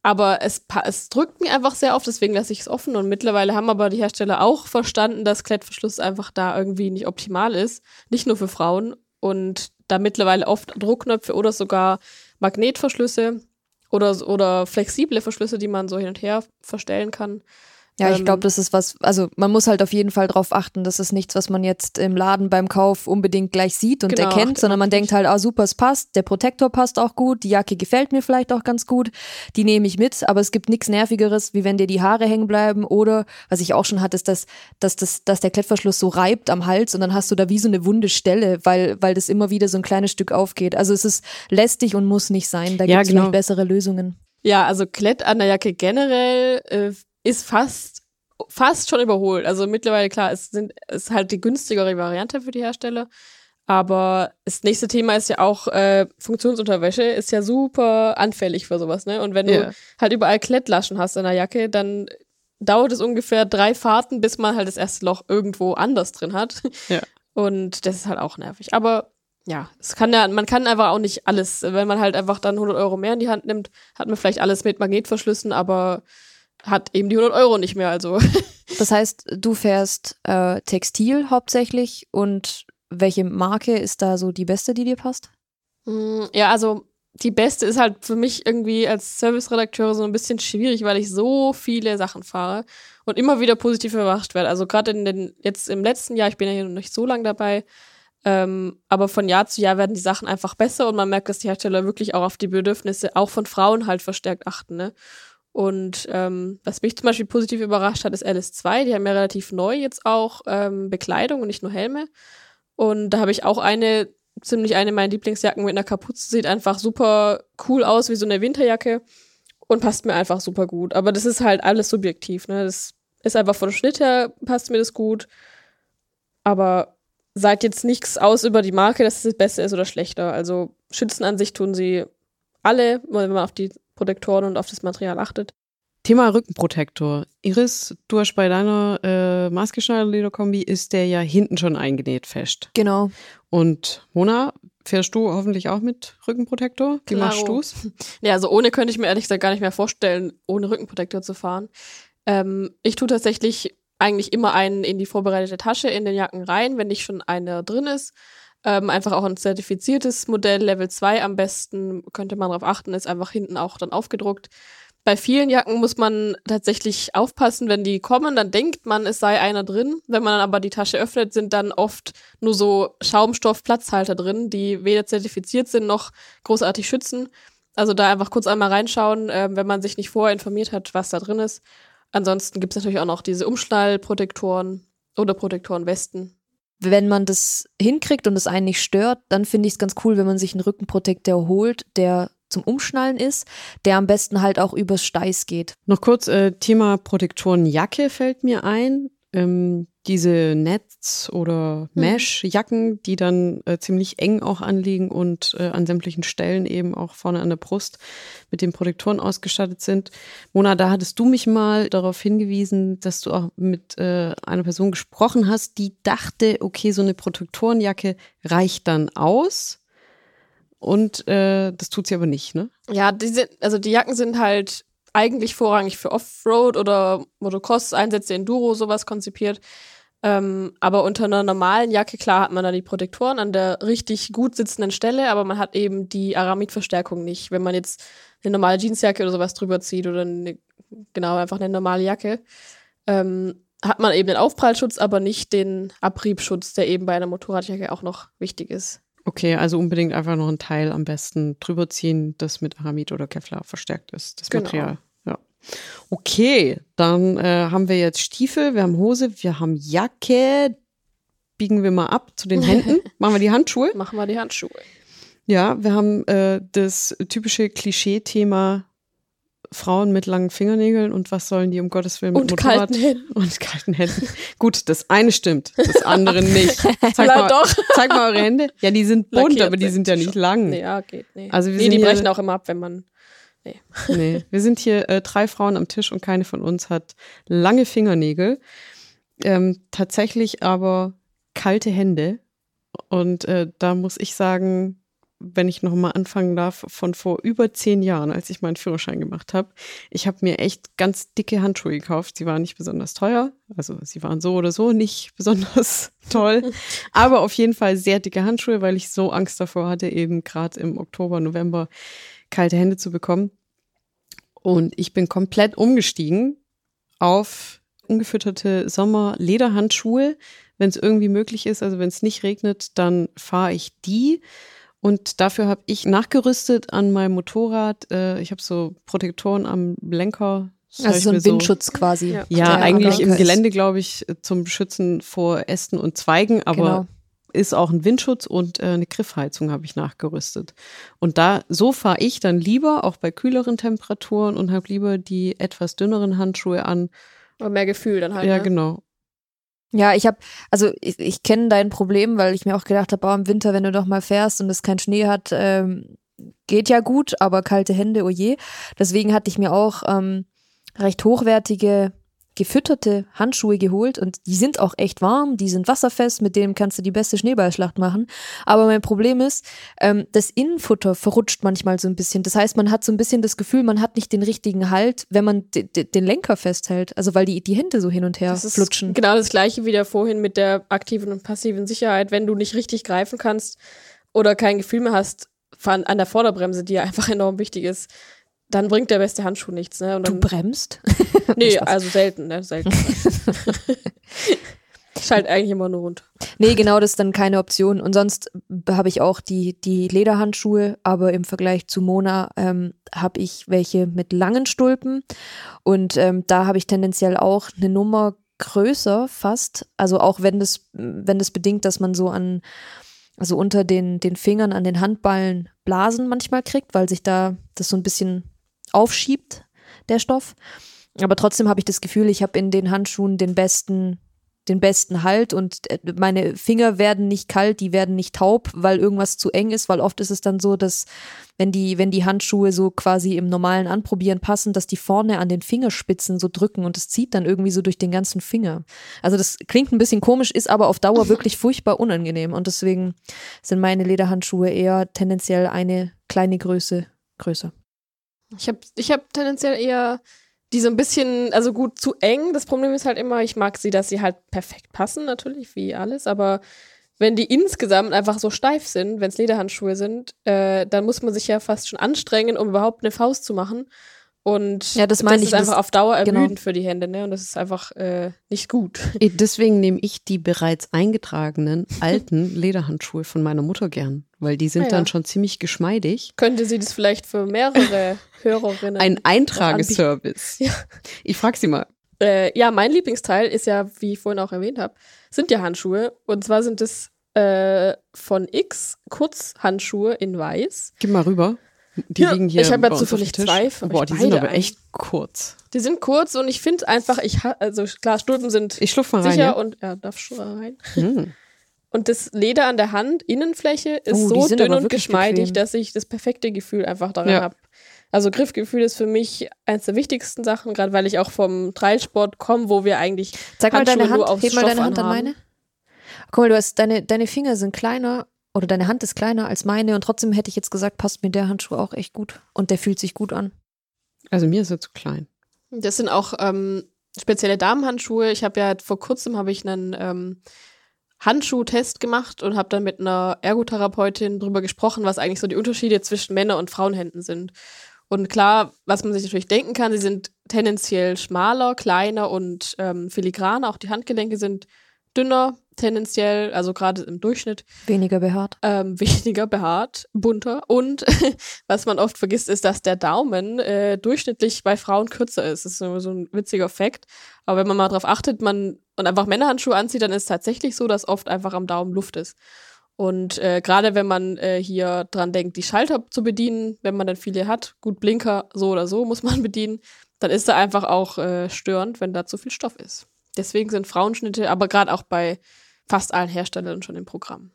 S3: aber es, es drückt mir einfach sehr auf, deswegen lasse ich es offen. Und mittlerweile haben aber die Hersteller auch verstanden, dass Klettverschluss einfach da irgendwie nicht optimal ist. Nicht nur für Frauen. Und da mittlerweile oft Druckknöpfe oder sogar Magnetverschlüsse oder, oder flexible Verschlüsse, die man so hin und her verstellen kann.
S4: Ja, ich
S3: Ähm,
S4: glaube, das ist was, also man muss halt auf jeden Fall drauf achten, das ist nichts, was man jetzt im Laden beim Kauf unbedingt gleich sieht und
S3: Genau,
S4: erkennt, sondern man denkt halt, ah super, es passt, der Protektor passt auch gut, die Jacke gefällt mir vielleicht auch ganz gut, die nehme ich mit, aber es gibt nichts nervigeres, wie wenn dir die Haare hängen bleiben oder, was ich auch schon hatte, ist, dass, dass, das, dass der Klettverschluss so reibt am Hals und dann hast du da wie so eine wunde Stelle, weil, weil das immer wieder so ein kleines Stück aufgeht. Also es ist lästig und muss nicht sein, da
S2: Ja,
S4: gibt es
S2: genau.
S4: bessere Lösungen.
S3: Ja, also Klett an der Jacke generell äh, ist fast fast schon überholt. Also mittlerweile klar, es sind ist halt die günstigere Variante für die Hersteller. Aber das nächste Thema ist ja auch äh, Funktionsunterwäsche, ist ja super anfällig für sowas, ne? Und wenn
S2: Ja.
S3: du halt überall Klettlaschen hast in der Jacke, dann dauert es ungefähr drei Fahrten, bis man halt das erste Loch irgendwo anders drin hat.
S2: Ja.
S3: Und das ist halt auch nervig. Aber ja, es kann ja, man kann einfach auch nicht alles, wenn man halt einfach dann 100 Euro mehr in die Hand nimmt, hat man vielleicht alles mit Magnetverschlüssen, aber hat eben die 100 Euro nicht mehr. Also
S4: Das heißt, du fährst äh, Textil hauptsächlich und welche Marke ist da so die beste, die dir passt?
S3: Mm, Ja, also die beste ist halt für mich irgendwie als Serviceredakteur so ein bisschen schwierig, weil ich so viele Sachen fahre und immer wieder positiv überrascht werde. Also gerade in den jetzt im letzten Jahr, ich bin ja hier noch nicht so lange dabei, ähm, aber von Jahr zu Jahr werden die Sachen einfach besser und man merkt, dass die Hersteller wirklich auch auf die Bedürfnisse auch von Frauen halt verstärkt achten. Ne? Und ähm, was mich zum Beispiel positiv überrascht hat, ist LS2. Die haben ja relativ neu jetzt auch ähm, Bekleidung und nicht nur Helme. Und da habe ich auch eine ziemlich eine meiner Lieblingsjacken mit einer Kapuze. Sieht einfach super cool aus, wie so eine Winterjacke. Und passt mir einfach super gut. Aber das ist halt alles subjektiv, ne? Das ist einfach von Schnitt her, passt mir das gut. Aber sagt jetzt nichts aus über die Marke, dass es das Beste ist oder schlechter. Also schützen an sich tun sie alle, wenn man auf die Protektoren und auf das Material achtet.
S2: Thema Rückenprotektor. Iris, du hast bei deiner äh, Maßgeschneider-Lederkombi ist der ja hinten schon eingenäht fest.
S4: Genau.
S2: Und Mona, fährst du hoffentlich auch mit Rückenprotektor? Wie
S3: Klaro.
S2: machst du's?
S3: Ja, also ohne könnte ich mir ehrlich gesagt gar nicht mehr vorstellen, ohne Rückenprotektor zu fahren. Ähm, ich tue tatsächlich eigentlich immer einen in die vorbereitete Tasche in den Jacken rein, wenn nicht schon einer drin ist. Ähm, einfach auch ein zertifiziertes Modell, Level 2 am besten, könnte man darauf achten, ist einfach hinten auch dann aufgedruckt. Bei vielen Jacken muss man tatsächlich aufpassen, wenn die kommen, dann denkt man, es sei einer drin. Wenn man dann aber die Tasche öffnet, sind dann oft nur so Schaumstoff-Platzhalter drin, die weder zertifiziert sind noch großartig schützen. Also da einfach kurz einmal reinschauen, äh, wenn man sich nicht vorher informiert hat, was da drin ist. Ansonsten gibt es natürlich auch noch diese Umschnallprotektoren oder Protektorenwesten.
S4: Wenn man das hinkriegt und es einen nicht stört, dann finde ich es ganz cool, wenn man sich einen Rückenprotektor holt, der zum Umschnallen ist, der am besten halt auch übers Steiß geht.
S2: Noch kurz äh, Thema Protektorenjacke fällt mir ein. Ähm, diese Netz- oder Mesh-Jacken, die dann äh, ziemlich eng auch anliegen und äh, an sämtlichen Stellen eben auch vorne an der Brust mit den Protektoren ausgestattet sind. Mona, da hattest du mich mal darauf hingewiesen, dass du auch mit äh, einer Person gesprochen hast, die dachte, okay, so eine Protektorenjacke reicht dann aus. Und äh, das tut sie aber nicht, ne?
S3: Ja, die sind, also die Jacken sind halt eigentlich vorrangig für Offroad oder Motocross-Einsätze, Enduro, sowas konzipiert. Ähm, aber unter einer normalen Jacke, klar, hat man da die Protektoren an der richtig gut sitzenden Stelle, aber man hat eben die Aramidverstärkung nicht. Wenn man jetzt eine normale Jeansjacke oder sowas drüber zieht oder eine, genau, einfach eine normale Jacke, ähm, hat man eben den Aufprallschutz, aber nicht den Abriebschutz, der eben bei einer Motorradjacke auch noch wichtig ist.
S2: Okay, also unbedingt einfach noch ein Teil am besten drüber ziehen, das mit Aramid oder Kevlar verstärkt ist, das
S3: Genau.
S2: Material. Ja. Okay, dann äh, haben wir jetzt Stiefel, wir haben Hose, wir haben Jacke. Biegen wir mal ab zu den Händen. Machen wir die Handschuhe.
S3: Machen wir die Handschuhe.
S2: Ja, wir haben äh, das typische Klischee-Thema Frauen mit langen Fingernägeln und was sollen die um Gottes Willen mit
S3: Und
S2: Motorrad
S3: kalten Händen.
S2: und kalten Händen. Gut, das eine stimmt, das andere nicht. Zeig mal,
S3: doch.
S2: zeig mal eure Hände. Ja, die sind bunt,
S3: Lackiert
S2: aber die sind ja nicht
S3: schon.
S2: lang.
S3: Nee, ja, geht. Nee,
S2: Also wir
S3: nee die
S2: hier-
S3: brechen auch immer ab, wenn man.
S2: Nee, wir sind hier äh, drei Frauen am Tisch und keine von uns hat lange Fingernägel. Ähm, tatsächlich aber kalte Hände. Und äh, da muss ich sagen, wenn ich noch mal anfangen darf, von vor über zehn Jahren, als ich meinen Führerschein gemacht habe, ich habe mir echt ganz dicke Handschuhe gekauft. Sie waren nicht besonders teuer, also sie waren so oder so nicht besonders toll, aber auf jeden Fall sehr dicke Handschuhe, weil ich so Angst davor hatte, eben gerade im Oktober, November kalte Hände zu bekommen. Und ich bin komplett umgestiegen auf ungefütterte Sommer-Lederhandschuhe, wenn es irgendwie möglich ist. Also wenn es nicht regnet, dann fahre ich die. Und dafür habe ich nachgerüstet an meinem Motorrad. Äh, ich habe so Protektoren am Lenker.
S4: Also so ein Windschutz quasi.
S3: Ja.
S2: ja, eigentlich im. Gelände, glaube ich, zum Schützen vor Ästen und Zweigen, aber
S4: Genau.
S2: ist auch ein Windschutz und äh, eine Griffheizung habe ich nachgerüstet. Und da, so fahre ich dann lieber, auch bei kühleren Temperaturen und habe lieber die etwas dünneren Handschuhe an.
S3: Aber mehr Gefühl dann halt.
S2: ja,
S3: ne?
S2: genau.
S4: Ja, ich habe, also ich, ich kenne dein Problem, weil ich mir auch gedacht habe, oh, im Winter, wenn du doch mal fährst und es keinen Schnee hat, ähm, geht ja gut, aber kalte Hände, oh je. Deswegen hatte ich mir auch ähm, recht hochwertige, gefütterte Handschuhe geholt und die sind auch echt warm, die sind wasserfest, mit denen kannst du die beste Schneeballschlacht machen. Aber mein Problem ist, ähm, das Innenfutter verrutscht manchmal so ein bisschen. Das heißt, man hat so ein bisschen das Gefühl, man hat nicht den richtigen Halt, wenn man de- de- den Lenker festhält. Also weil die, die Hände so hin und her
S3: Das
S4: flutschen.
S3: genau das gleiche wie der vorhin mit der aktiven und passiven Sicherheit. Wenn du nicht richtig greifen kannst oder kein Gefühl mehr hast an der Vorderbremse, die ja einfach enorm wichtig ist, dann bringt der beste Handschuh nichts. Ne? Und
S4: Du
S3: dann,
S4: bremst?
S3: nee, also selten, ne? Selten. ich schalte eigentlich immer nur runter.
S4: Nee, genau, das ist dann keine Option. Und sonst habe ich auch die, die Lederhandschuhe, aber im Vergleich zu Mona ähm, habe ich welche mit langen Stulpen. Und ähm, da habe ich tendenziell auch eine Nummer größer fast. Also auch wenn das, wenn das bedingt, dass man so an also unter den, den Fingern an den Handballen Blasen manchmal kriegt, weil sich da das so ein bisschen aufschiebt, der Stoff. Aber trotzdem habe ich das Gefühl, ich habe in den Handschuhen den besten den besten Halt und äh, meine Finger werden nicht kalt, die werden nicht taub, weil irgendwas zu eng ist, weil oft ist es dann so, dass wenn die, wenn die Handschuhe so quasi im normalen Anprobieren passen, dass die vorne an den Fingerspitzen so drücken und es zieht dann irgendwie so durch den ganzen Finger. Also das klingt ein bisschen komisch, ist aber auf Dauer wirklich furchtbar unangenehm und deswegen sind meine Lederhandschuhe eher tendenziell eine kleine Größe größer.
S3: Ich habe ich hab tendenziell eher die so ein bisschen, also gut, zu eng. Das Problem ist halt immer, ich mag sie, dass sie halt perfekt passen, natürlich, wie alles, aber wenn die insgesamt einfach so steif sind, wenn es Lederhandschuhe sind, äh, dann muss man sich ja fast schon anstrengen, um überhaupt eine Faust zu machen. Und
S4: ja, das, meine
S3: das
S4: ich,
S3: ist einfach
S4: das,
S3: auf Dauer
S4: genau.
S3: ermüdend für die Hände, ne? Und das ist einfach äh, nicht gut.
S2: Deswegen nehme ich die bereits eingetragenen alten Lederhandschuhe von meiner Mutter gern, weil die sind
S3: Ah ja.
S2: dann schon ziemlich geschmeidig.
S3: Könnte sie das vielleicht für mehrere Hörerinnen
S2: Ein Eintrageservice.
S3: Ja.
S2: Ich frage sie mal.
S3: Äh, ja, mein Lieblingsteil ist ja, wie ich vorhin auch erwähnt habe, sind ja Handschuhe. Und zwar sind es äh, von X Kurzhandschuhe in weiß.
S2: Gib mal rüber. Die
S3: Ja,
S2: liegen hier
S3: ich habe ja zufällig zwei, von
S2: Boah, die sind aber echt kurz.
S3: Die sind kurz und ich finde einfach, ich also klar, Stulpen sind
S2: Ich mal rein.
S3: sicher
S2: Ja?
S3: und ja, darf schon rein.
S2: Hm.
S3: Und das Leder an der Hand, Innenfläche, ist
S4: Oh,
S3: so dünn und geschmeidig,
S4: bequem.
S3: dass ich das perfekte Gefühl einfach daran
S2: Ja.
S3: habe. Also Griffgefühl ist für mich eins der wichtigsten Sachen, gerade weil ich auch vom Trailsport komme, wo wir eigentlich
S4: Zeig mal deine
S3: nur
S4: Hand,
S3: aus
S4: heb mal deine Hand an meine. Guck mal, du hast, deine, deine Finger sind kleiner oder deine Hand ist kleiner als meine und trotzdem hätte ich jetzt gesagt, passt mir der Handschuh auch echt gut und der fühlt sich gut an.
S2: Also mir ist er zu klein.
S3: Das sind auch ähm, spezielle Damenhandschuhe. Ich habe ja vor kurzem habe ich einen ähm, Handschuhtest gemacht und habe dann mit einer Ergotherapeutin drüber gesprochen, was eigentlich so die Unterschiede zwischen Männer- und Frauenhänden sind. Und klar, was man sich natürlich denken kann, sie sind tendenziell schmaler, kleiner und ähm, filigraner. Auch die Handgelenke sind dünner, tendenziell, also gerade im Durchschnitt
S4: Weniger behaart.
S3: ähm, weniger behaart, bunter. Und was man oft vergisst, ist, dass der Daumen äh, durchschnittlich bei Frauen kürzer ist. Das ist so, ein witziger Fakt. Aber wenn man mal drauf achtet, man und einfach Männerhandschuhe anzieht, dann ist es tatsächlich so, dass oft einfach am Daumen Luft ist. Und äh, gerade wenn man äh, hier dran denkt, die Schalter zu bedienen, wenn man dann viele hat, gut Blinker so oder so muss man bedienen, dann ist da einfach auch äh, störend, wenn da zu viel Stoff ist. Deswegen sind Frauenschnitte, aber gerade auch bei fast allen Herstellern schon im Programm.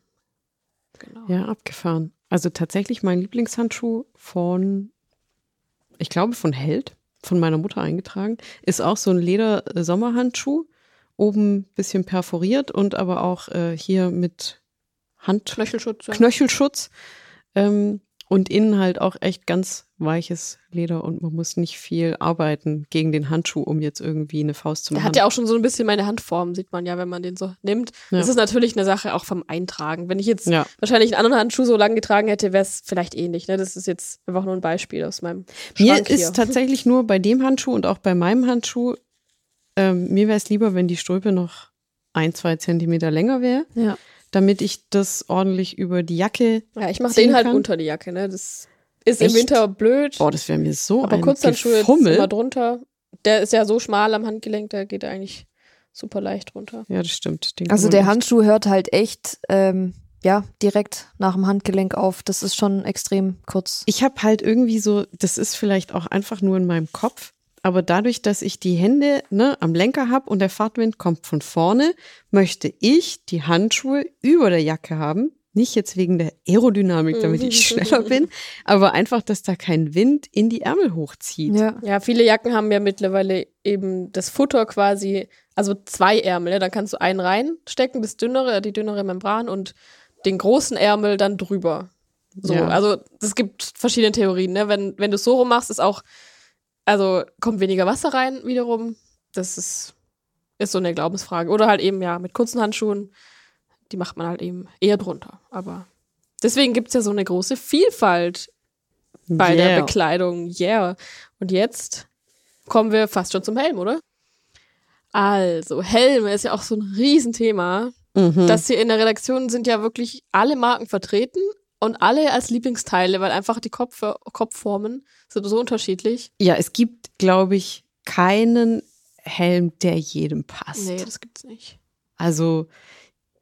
S3: Genau.
S2: Ja, abgefahren. Also tatsächlich mein Lieblingshandschuh von, ich glaube von Held, von meiner Mutter eingetragen, ist auch so ein Leder-Sommerhandschuh. Oben bisschen perforiert und aber auch äh, hier mit Hand
S3: Knöchelschutz. Ja.
S2: Knöchelschutz. Ähm, und innen halt auch echt ganz weiches Leder und man muss nicht viel arbeiten gegen den Handschuh, um jetzt irgendwie eine Faust zu
S3: Der
S2: machen.
S3: hat ja auch schon so ein bisschen meine Handform, sieht man ja, wenn man den so nimmt.
S2: Ja.
S3: Das ist natürlich eine Sache auch vom Eintragen. Wenn ich jetzt
S2: ja.
S3: wahrscheinlich einen anderen Handschuh so lang getragen hätte, wäre es vielleicht ähnlich. Ne? Das ist jetzt einfach nur ein Beispiel aus meinem
S2: Mir
S3: Schrank
S2: ist
S3: hier.
S2: tatsächlich nur bei dem Handschuh und auch bei meinem Handschuh, ähm, mir wäre es lieber, wenn die Stulpe noch ein, zwei Zentimeter länger wäre,
S4: Ja.
S2: damit ich das ordentlich über die Jacke.
S3: Ja, ich mache den halt
S2: kann.
S3: unter die Jacke. Ne? Das ist
S2: Echt?
S3: im Winter blöd.
S2: Boah, das wäre mir so
S3: aber
S2: ein
S3: Kurzhandschuhe
S2: Gefummel.
S3: immer drunter. Der ist ja so schmal am Handgelenk, der geht eigentlich super leicht runter.
S2: Ja, das stimmt. Den
S4: Also der Handschuh hört halt echt, ähm, ja, direkt nach dem Handgelenk auf. Das ist schon extrem kurz.
S2: Ich habe halt irgendwie so, das ist vielleicht auch einfach nur in meinem Kopf, aber dadurch, dass ich die Hände ne, am Lenker habe und der Fahrtwind kommt von vorne, möchte ich die Handschuhe über der Jacke haben. Nicht jetzt wegen der Aerodynamik, damit ich schneller bin, aber einfach, dass da kein Wind in die Ärmel hochzieht.
S4: Ja.
S3: Ja, viele Jacken haben ja mittlerweile eben das Futter quasi, also zwei Ärmel. Ne? Dann kannst du einen reinstecken, das dünnere, die dünnere Membran und den großen Ärmel dann drüber. So,
S2: Ja.
S3: also es gibt verschiedene Theorien. Ne? Wenn, wenn du es so rum machst, ist auch, also kommt weniger Wasser rein wiederum. Das ist, ist so eine Glaubensfrage. Oder halt eben, ja, mit kurzen Handschuhen, die macht man halt eben eher drunter. Aber deswegen gibt es ja so eine große Vielfalt bei der
S2: Yeah.
S3: Bekleidung. Yeah. Und jetzt kommen wir fast schon zum Helm, oder? Also, Helme ist ja auch so ein Riesenthema.
S2: Mhm.
S3: Das hier in der Redaktion sind ja wirklich alle Marken vertreten und alle als Lieblingsteile, weil einfach die Kopf Kopfformen sind so unterschiedlich.
S2: ja, es gibt, glaube ich, keinen Helm, der jedem passt.
S3: Nee, das gibt's nicht.
S2: Also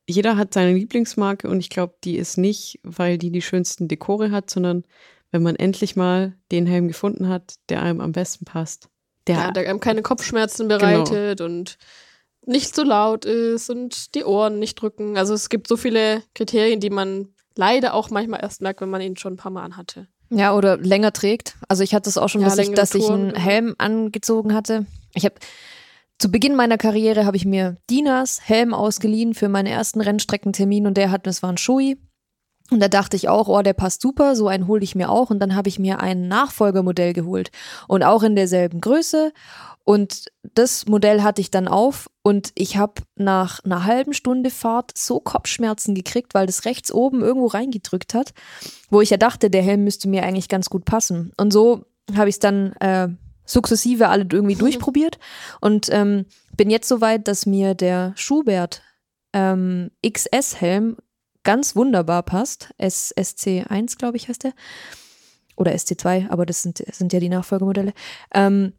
S2: jeder hat seine Lieblingsmarke und ich glaube, die ist nicht, weil die die schönsten Dekore hat, sondern wenn man endlich mal den Helm gefunden hat, der einem am besten passt. Der,
S3: ja, der einem keine Kopfschmerzen bereitet genau. und nicht so laut ist und die Ohren nicht drücken. Also es gibt so viele Kriterien, die man leider auch manchmal erst merkt, wenn man ihn schon ein paar Mal anhatte.
S4: Ja, oder länger trägt. Also ich hatte es auch schon, ja, dass, ich, dass ich einen Helm angezogen hatte. Ich habe zu Beginn meiner Karriere habe ich mir Dinas Helm ausgeliehen für meinen ersten Rennstreckentermin und der hat, das war ein Shui. Und da dachte ich auch, oh, der passt super, so einen hole ich mir auch. Und dann habe ich mir ein Nachfolgermodell geholt und auch in derselben Größe. Und das Modell hatte ich dann auf und ich habe nach einer halben Stunde Fahrt so Kopfschmerzen gekriegt, weil das rechts oben irgendwo reingedrückt hat, wo ich ja dachte, der Helm müsste mir eigentlich ganz gut passen. Und so habe ich es dann äh, sukzessive alle irgendwie mhm. durchprobiert und ähm, bin jetzt so weit, dass mir der Schubert ähm, XS-Helm ganz wunderbar passt. SC1, glaube ich, heißt der. Oder SC2, aber das sind, sind ja die Nachfolgemodelle. Ähm,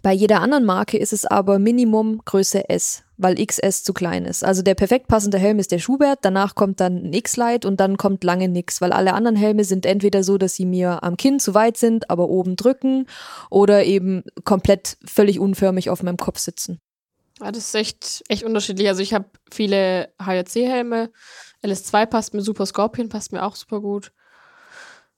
S4: bei jeder anderen Marke ist es aber Minimum Größe S, weil XS zu klein ist. Also der perfekt passende Helm ist der Schubert, danach kommt dann ein X-Light und dann kommt lange nix, weil alle anderen Helme sind entweder so, dass sie mir am Kinn zu weit sind, aber oben drücken oder eben komplett völlig unförmig auf meinem Kopf sitzen.
S3: Ja, das ist echt, echt unterschiedlich. Also ich habe viele HRC-Helme. LS2 passt mir super, Scorpion passt mir auch super gut.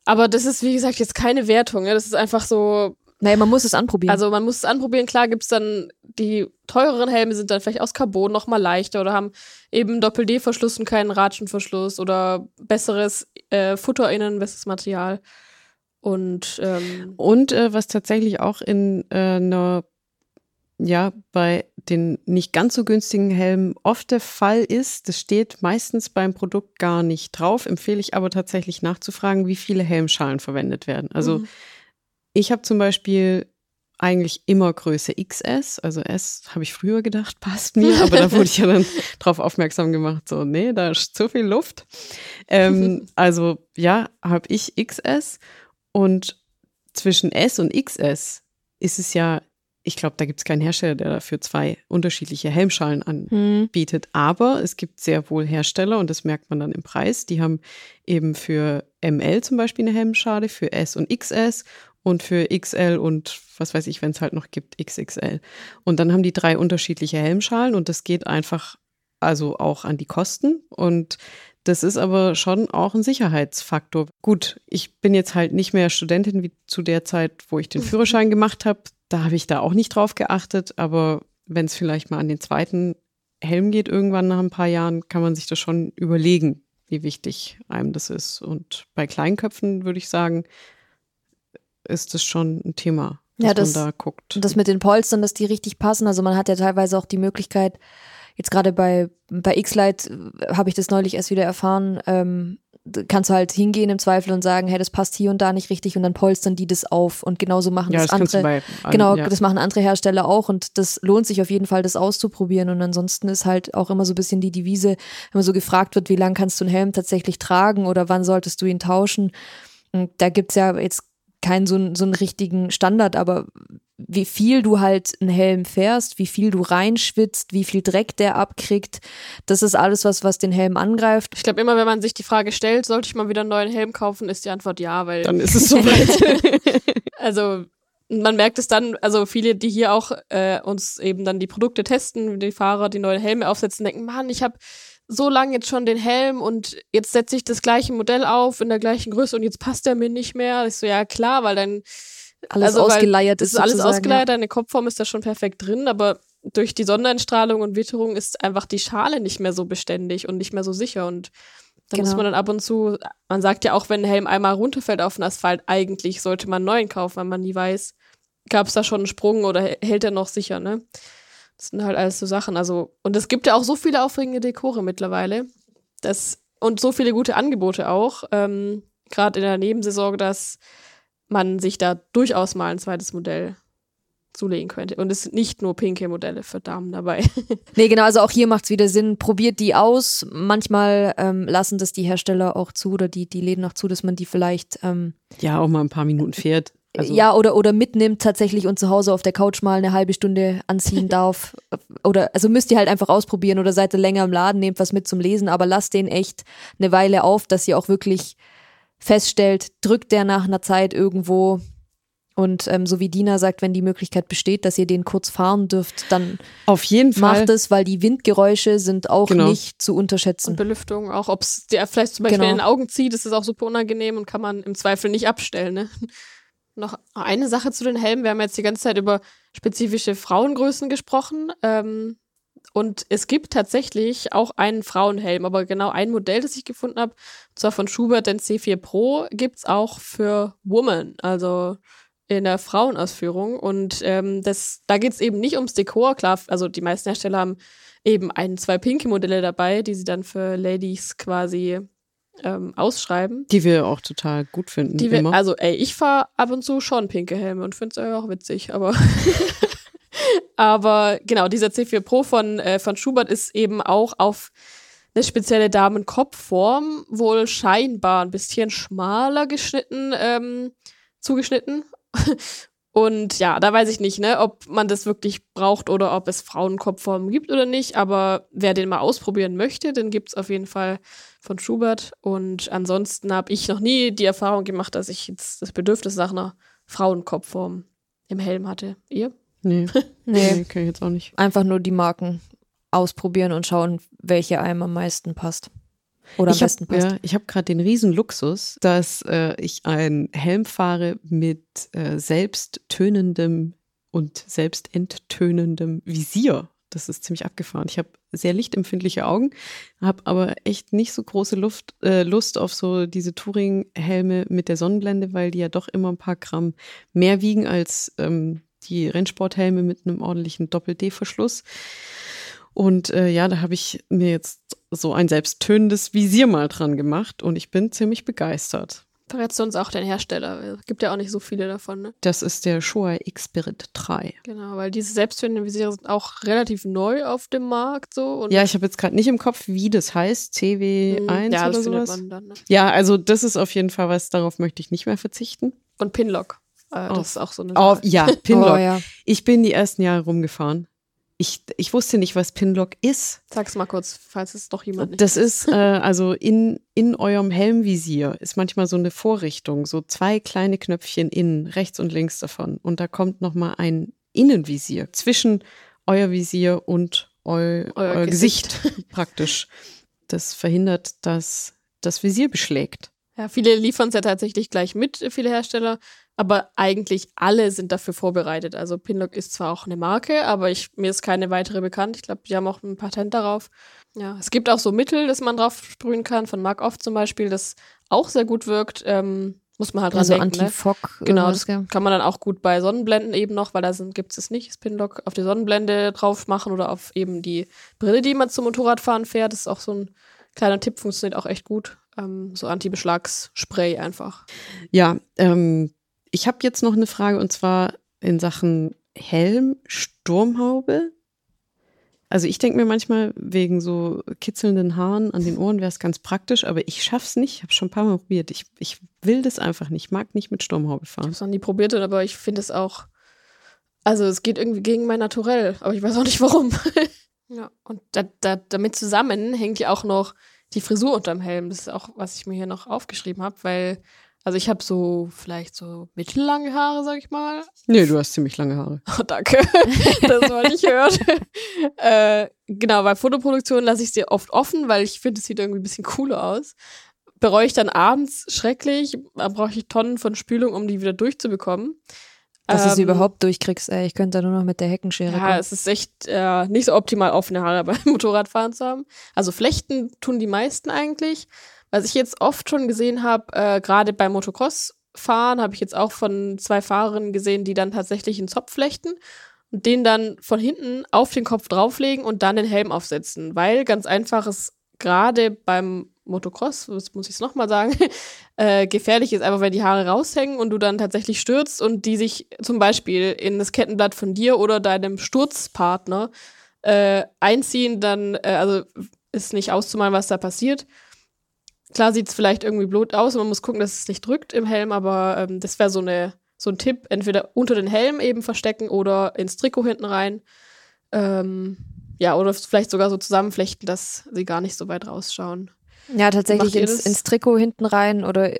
S3: Aber das ist, wie gesagt, jetzt keine Wertung. Ja? Das ist einfach so,
S4: naja, man muss es anprobieren.
S3: Also man muss es anprobieren. Klar gibt's dann, die teureren Helme sind dann vielleicht aus Carbon noch mal leichter oder haben eben Doppel-D-Verschluss und keinen Ratschenverschluss oder besseres äh, Futter innen, besseres Material. Und, ähm,
S2: und äh, was tatsächlich auch in äh, einer, ja, bei den nicht ganz so günstigen Helmen oft der Fall ist, das steht meistens beim Produkt gar nicht drauf, empfehle ich aber tatsächlich nachzufragen, wie viele Helmschalen verwendet werden. Also mhm ich habe zum Beispiel eigentlich immer Größe XS, also S habe ich früher gedacht, passt mir, aber da wurde ich ja dann drauf aufmerksam gemacht, so, nee, da ist zu viel Luft. Ähm, also ja, habe ich XS und zwischen S und XS ist es ja, ich glaube, da gibt es keinen Hersteller, der dafür zwei unterschiedliche Helmschalen anbietet. Hm. Aber es gibt sehr wohl Hersteller und das merkt man dann im Preis. Die haben eben für ML zum Beispiel eine Helmschale, für S und XS und für XL und was weiß ich, wenn es halt noch gibt, XXL. Und dann haben die drei unterschiedliche Helmschalen und das geht einfach also auch an die Kosten und das ist aber schon auch ein Sicherheitsfaktor. Gut, ich bin jetzt halt nicht mehr Studentin wie zu der Zeit, wo ich den Führerschein gemacht habe. Da habe ich da auch nicht drauf geachtet, aber wenn es vielleicht mal an den zweiten Helm geht irgendwann nach ein paar Jahren, kann man sich das schon überlegen, wie wichtig einem das ist. Und bei Kleinköpfen würde ich sagen, ist das schon ein Thema, dass ja, das, man da guckt.
S4: Das mit den Polstern, dass die richtig passen. Also man hat ja teilweise auch die Möglichkeit, jetzt gerade bei, bei X-Light äh, habe ich das neulich erst wieder erfahren, ähm, kannst du halt hingehen im Zweifel und sagen, hey, das passt hier und da nicht richtig und dann polstern die das auf und genauso machen ja, das, das andere. Bei, genau, ja. das machen andere Hersteller auch und das lohnt sich auf jeden Fall, das auszuprobieren und ansonsten ist halt auch immer so ein bisschen die Devise, wenn man so gefragt wird, wie lange kannst du einen Helm tatsächlich tragen oder wann solltest du ihn tauschen. Und da gibt's ja jetzt keinen so, so einen richtigen Standard, aber wie viel du halt einen Helm fährst, wie viel du reinschwitzt, wie viel Dreck der abkriegt, das ist alles was, was den Helm angreift.
S3: Ich glaube immer, wenn man sich die Frage stellt, sollte ich mal wieder einen neuen Helm kaufen, ist die Antwort ja, weil
S2: dann ist es soweit.
S3: also man merkt es dann, also viele, die hier auch äh, uns eben dann die Produkte testen, die Fahrer, die neuen Helme aufsetzen, denken, Mann, ich habe so lange jetzt schon den Helm und jetzt setze ich das gleiche Modell auf in der gleichen Größe und jetzt passt er mir nicht mehr. Ich so, ja klar, weil dann
S4: alles also, ausgeleiert ist.
S3: ist alles ausgeleiert, ja. deine Kopfform ist da schon perfekt drin, aber durch die Sonneneinstrahlung und Witterung ist einfach die Schale nicht mehr so beständig und nicht mehr so sicher und da genau. muss man dann ab und zu, man sagt ja auch, wenn ein Helm einmal runterfällt auf den Asphalt, eigentlich sollte man einen neuen kaufen, weil man nie weiß, gab es da schon einen Sprung oder hält er noch sicher, ne? Das sind halt alles so Sachen. Also, und es gibt ja auch so viele aufregende Dekore mittlerweile. Das, und so viele gute Angebote auch. Ähm, Gerade in der Nebensaison, dass man sich da durchaus mal ein zweites Modell zulegen könnte. Und es sind nicht nur pinke Modelle für Damen dabei.
S4: nee, genau, also auch hier macht es wieder Sinn. Probiert die aus. Manchmal ähm, lassen das die Hersteller auch zu oder die, die Läden auch zu, dass man die vielleicht. Ähm,
S2: ja, auch mal ein paar Minuten fährt. Also,
S4: ja, oder, oder mitnimmt tatsächlich und zu Hause auf der Couch mal eine halbe Stunde anziehen darf. oder, also müsst ihr halt einfach ausprobieren oder seid ihr länger im Laden, nehmt was mit zum Lesen, aber lasst den echt eine Weile auf, dass ihr auch wirklich feststellt, drückt der nach einer Zeit irgendwo und ähm, so wie Dina sagt, wenn die Möglichkeit besteht, dass ihr den kurz fahren dürft, dann
S2: Auf jeden Fall.
S4: macht es, weil die Windgeräusche sind auch
S2: Genau.
S4: nicht zu
S3: Und
S4: unterschätzen.
S3: Belüftung auch, ob es dir vielleicht zum Beispiel
S4: Genau.
S3: in den Augen zieht, ist es auch super unangenehm und kann man im Zweifel nicht abstellen. Ne? Noch eine Sache zu den Helmen. Wir haben jetzt die ganze Zeit über spezifische Frauengrößen gesprochen. Ähm, und es gibt tatsächlich auch einen Frauenhelm, aber genau ein Modell, das ich gefunden habe, zwar von Schubert, den C4 Pro, gibt's auch für Woman, also in der Frauenausführung. Und ähm, das, da geht's eben nicht ums Dekor. Klar, also die meisten Hersteller haben eben ein, zwei pinke Modelle dabei, die sie dann für Ladies quasi ähm, ausschreiben.
S2: Die wir auch total gut finden.
S3: Die wir,
S2: immer.
S3: also, ey, ich fahre ab und zu schon pinke Helme und finde es auch witzig, aber. aber genau, dieser C4 Pro von, äh, von Schubert ist eben auch auf eine spezielle Damenkopfform, wohl scheinbar ein bisschen schmaler geschnitten, ähm, zugeschnitten. Und ja, da weiß ich nicht, ne, ob man das wirklich braucht oder ob es Frauenkopfformen gibt oder nicht. Aber wer den mal ausprobieren möchte, den gibt's auf jeden Fall von Schubert. Und ansonsten habe ich noch nie die Erfahrung gemacht, dass ich jetzt das Bedürfnis nach einer Frauenkopfform im Helm hatte. Ihr?
S2: nee,
S4: Nee.
S2: nee, kann ich jetzt auch nicht.
S4: Einfach nur die Marken ausprobieren und schauen, welche einem am meisten passt. Oder am
S2: ich hab,
S4: besten passt.
S2: Ja, ich habe gerade den riesen Luxus, dass äh, ich einen Helm fahre mit äh, selbsttönendem und selbstenttönendem Visier. Das ist ziemlich abgefahren. Ich habe sehr lichtempfindliche Augen, habe aber echt nicht so große Luft, äh, Lust auf so diese Touring-Helme mit der Sonnenblende, weil die ja doch immer ein paar Gramm mehr wiegen als ähm, die Rennsporthelme mit einem ordentlichen Doppel-D-Verschluss. Und äh, ja, da habe ich mir jetzt so ein selbsttönendes Visier mal dran gemacht und ich bin ziemlich begeistert.
S3: Verrätst du uns auch den Hersteller? Es gibt ja auch nicht so viele davon, ne?
S2: Das ist der Showa X-Spirit 3.
S3: Genau, weil diese selbsttönenden Visiere sind auch relativ neu auf dem Markt so.
S2: Ja, ich habe jetzt gerade nicht im Kopf, wie das heißt. CW1
S3: Hm, ja,
S2: oder sowas.
S3: dann. Ne?
S2: Ja, also das ist auf jeden Fall was, darauf möchte ich nicht mehr verzichten.
S3: Und Pinlock. Äh,
S2: Oh.
S3: Das ist auch so eine
S2: Oh, ja, Pinlock.
S4: Oh, ja.
S2: Ich bin die ersten Jahre rumgefahren. Ich, ich wusste nicht, was Pinlock ist.
S3: Sag's mal kurz, falls es doch jemand nicht
S2: Das ist äh, also in, in eurem Helmvisier ist manchmal so eine Vorrichtung, so zwei kleine Knöpfchen innen, rechts und links davon. Und da kommt nochmal ein Innenvisier zwischen euer Visier und eu,
S3: Euer
S2: euer, Gesicht. praktisch. Das verhindert, dass das Visier beschlägt.
S3: Ja, viele liefern es ja tatsächlich gleich mit, viele Hersteller, aber eigentlich alle sind dafür vorbereitet. Also Pinlock ist zwar auch eine Marke, aber ich, mir ist keine weitere bekannt. Ich glaube, die haben auch ein Patent darauf. Ja, es gibt auch so Mittel, das man drauf sprühen kann, von Mark Off zum Beispiel, das auch sehr gut wirkt. Ähm, muss man halt dran
S4: Also
S3: denken. ne?
S4: Anti-Fog.
S3: Genau,
S4: irgendwas,
S3: das
S4: gell?
S3: kann man dann auch gut bei Sonnenblenden eben noch, weil da gibt es nicht, das Pinlock auf die Sonnenblende drauf machen oder auf eben die Brille, die man zum Motorradfahren fährt. Das ist auch so ein kleiner Tipp, funktioniert auch echt gut. Ähm, so Anti-Beschlagsspray einfach.
S2: Ja, ähm, ich habe jetzt noch eine Frage und zwar in Sachen Helm, Sturmhaube. Also ich denke mir manchmal, wegen so kitzelnden Haaren an den Ohren wäre es ganz praktisch, aber ich schaff's nicht. Ich habe schon ein paar Mal probiert. Ich, ich will das einfach nicht. Ich mag nicht mit Sturmhaube
S3: Ich
S2: fahren.
S3: habe es noch nie probiert, aber ich finde es auch. Also es geht irgendwie gegen mein Naturell, aber ich weiß auch nicht warum. ja, und da, da, damit zusammen hängt ja auch noch die Frisur unterm Helm. Das ist auch, was ich mir hier noch aufgeschrieben habe, weil, also ich habe so vielleicht so mittellange Haare, sag ich mal.
S2: Nee, du hast ziemlich lange Haare.
S3: Oh, danke. das wollte ich hören. äh, genau, bei Fotoproduktion lasse ich sie oft offen, weil ich finde, es sieht irgendwie ein bisschen cooler aus. Bereue ich dann abends schrecklich, da brauche ich Tonnen von Spülung, um die wieder durchzubekommen.
S4: Dass du sie
S3: Ähm,
S4: überhaupt durchkriegst, ey. Ich könnte da nur noch mit der Heckenschere
S3: Ja,
S4: kommen.
S3: es ist echt äh, nicht so optimal, offene Haare beim Motorradfahren zu haben. Also Flechten tun die meisten eigentlich. Was ich jetzt oft schon gesehen habe, äh, gerade beim Motocross-Fahren, habe ich jetzt auch von zwei Fahrerinnen gesehen, die dann tatsächlich einen Zopf flechten und den dann von hinten auf den Kopf drauflegen und dann den Helm aufsetzen. Weil ganz einfach es gerade beim Motocross, muss ich es nochmal sagen, äh, gefährlich ist, einfach wenn die Haare raushängen und du dann tatsächlich stürzt und die sich zum Beispiel in das Kettenblatt von dir oder deinem Sturzpartner äh, einziehen, dann, äh, also ist nicht auszumalen, was da passiert. Klar sieht es vielleicht irgendwie blut aus und man muss gucken, dass es nicht drückt im Helm, aber ähm, das wäre so eine, so ein Tipp, entweder unter den Helm eben verstecken oder ins Trikot hinten rein. Ähm, ja, oder vielleicht sogar so zusammenflechten, dass sie gar nicht so weit rausschauen.
S4: Ja, tatsächlich ins, ins, Trikot hinten rein oder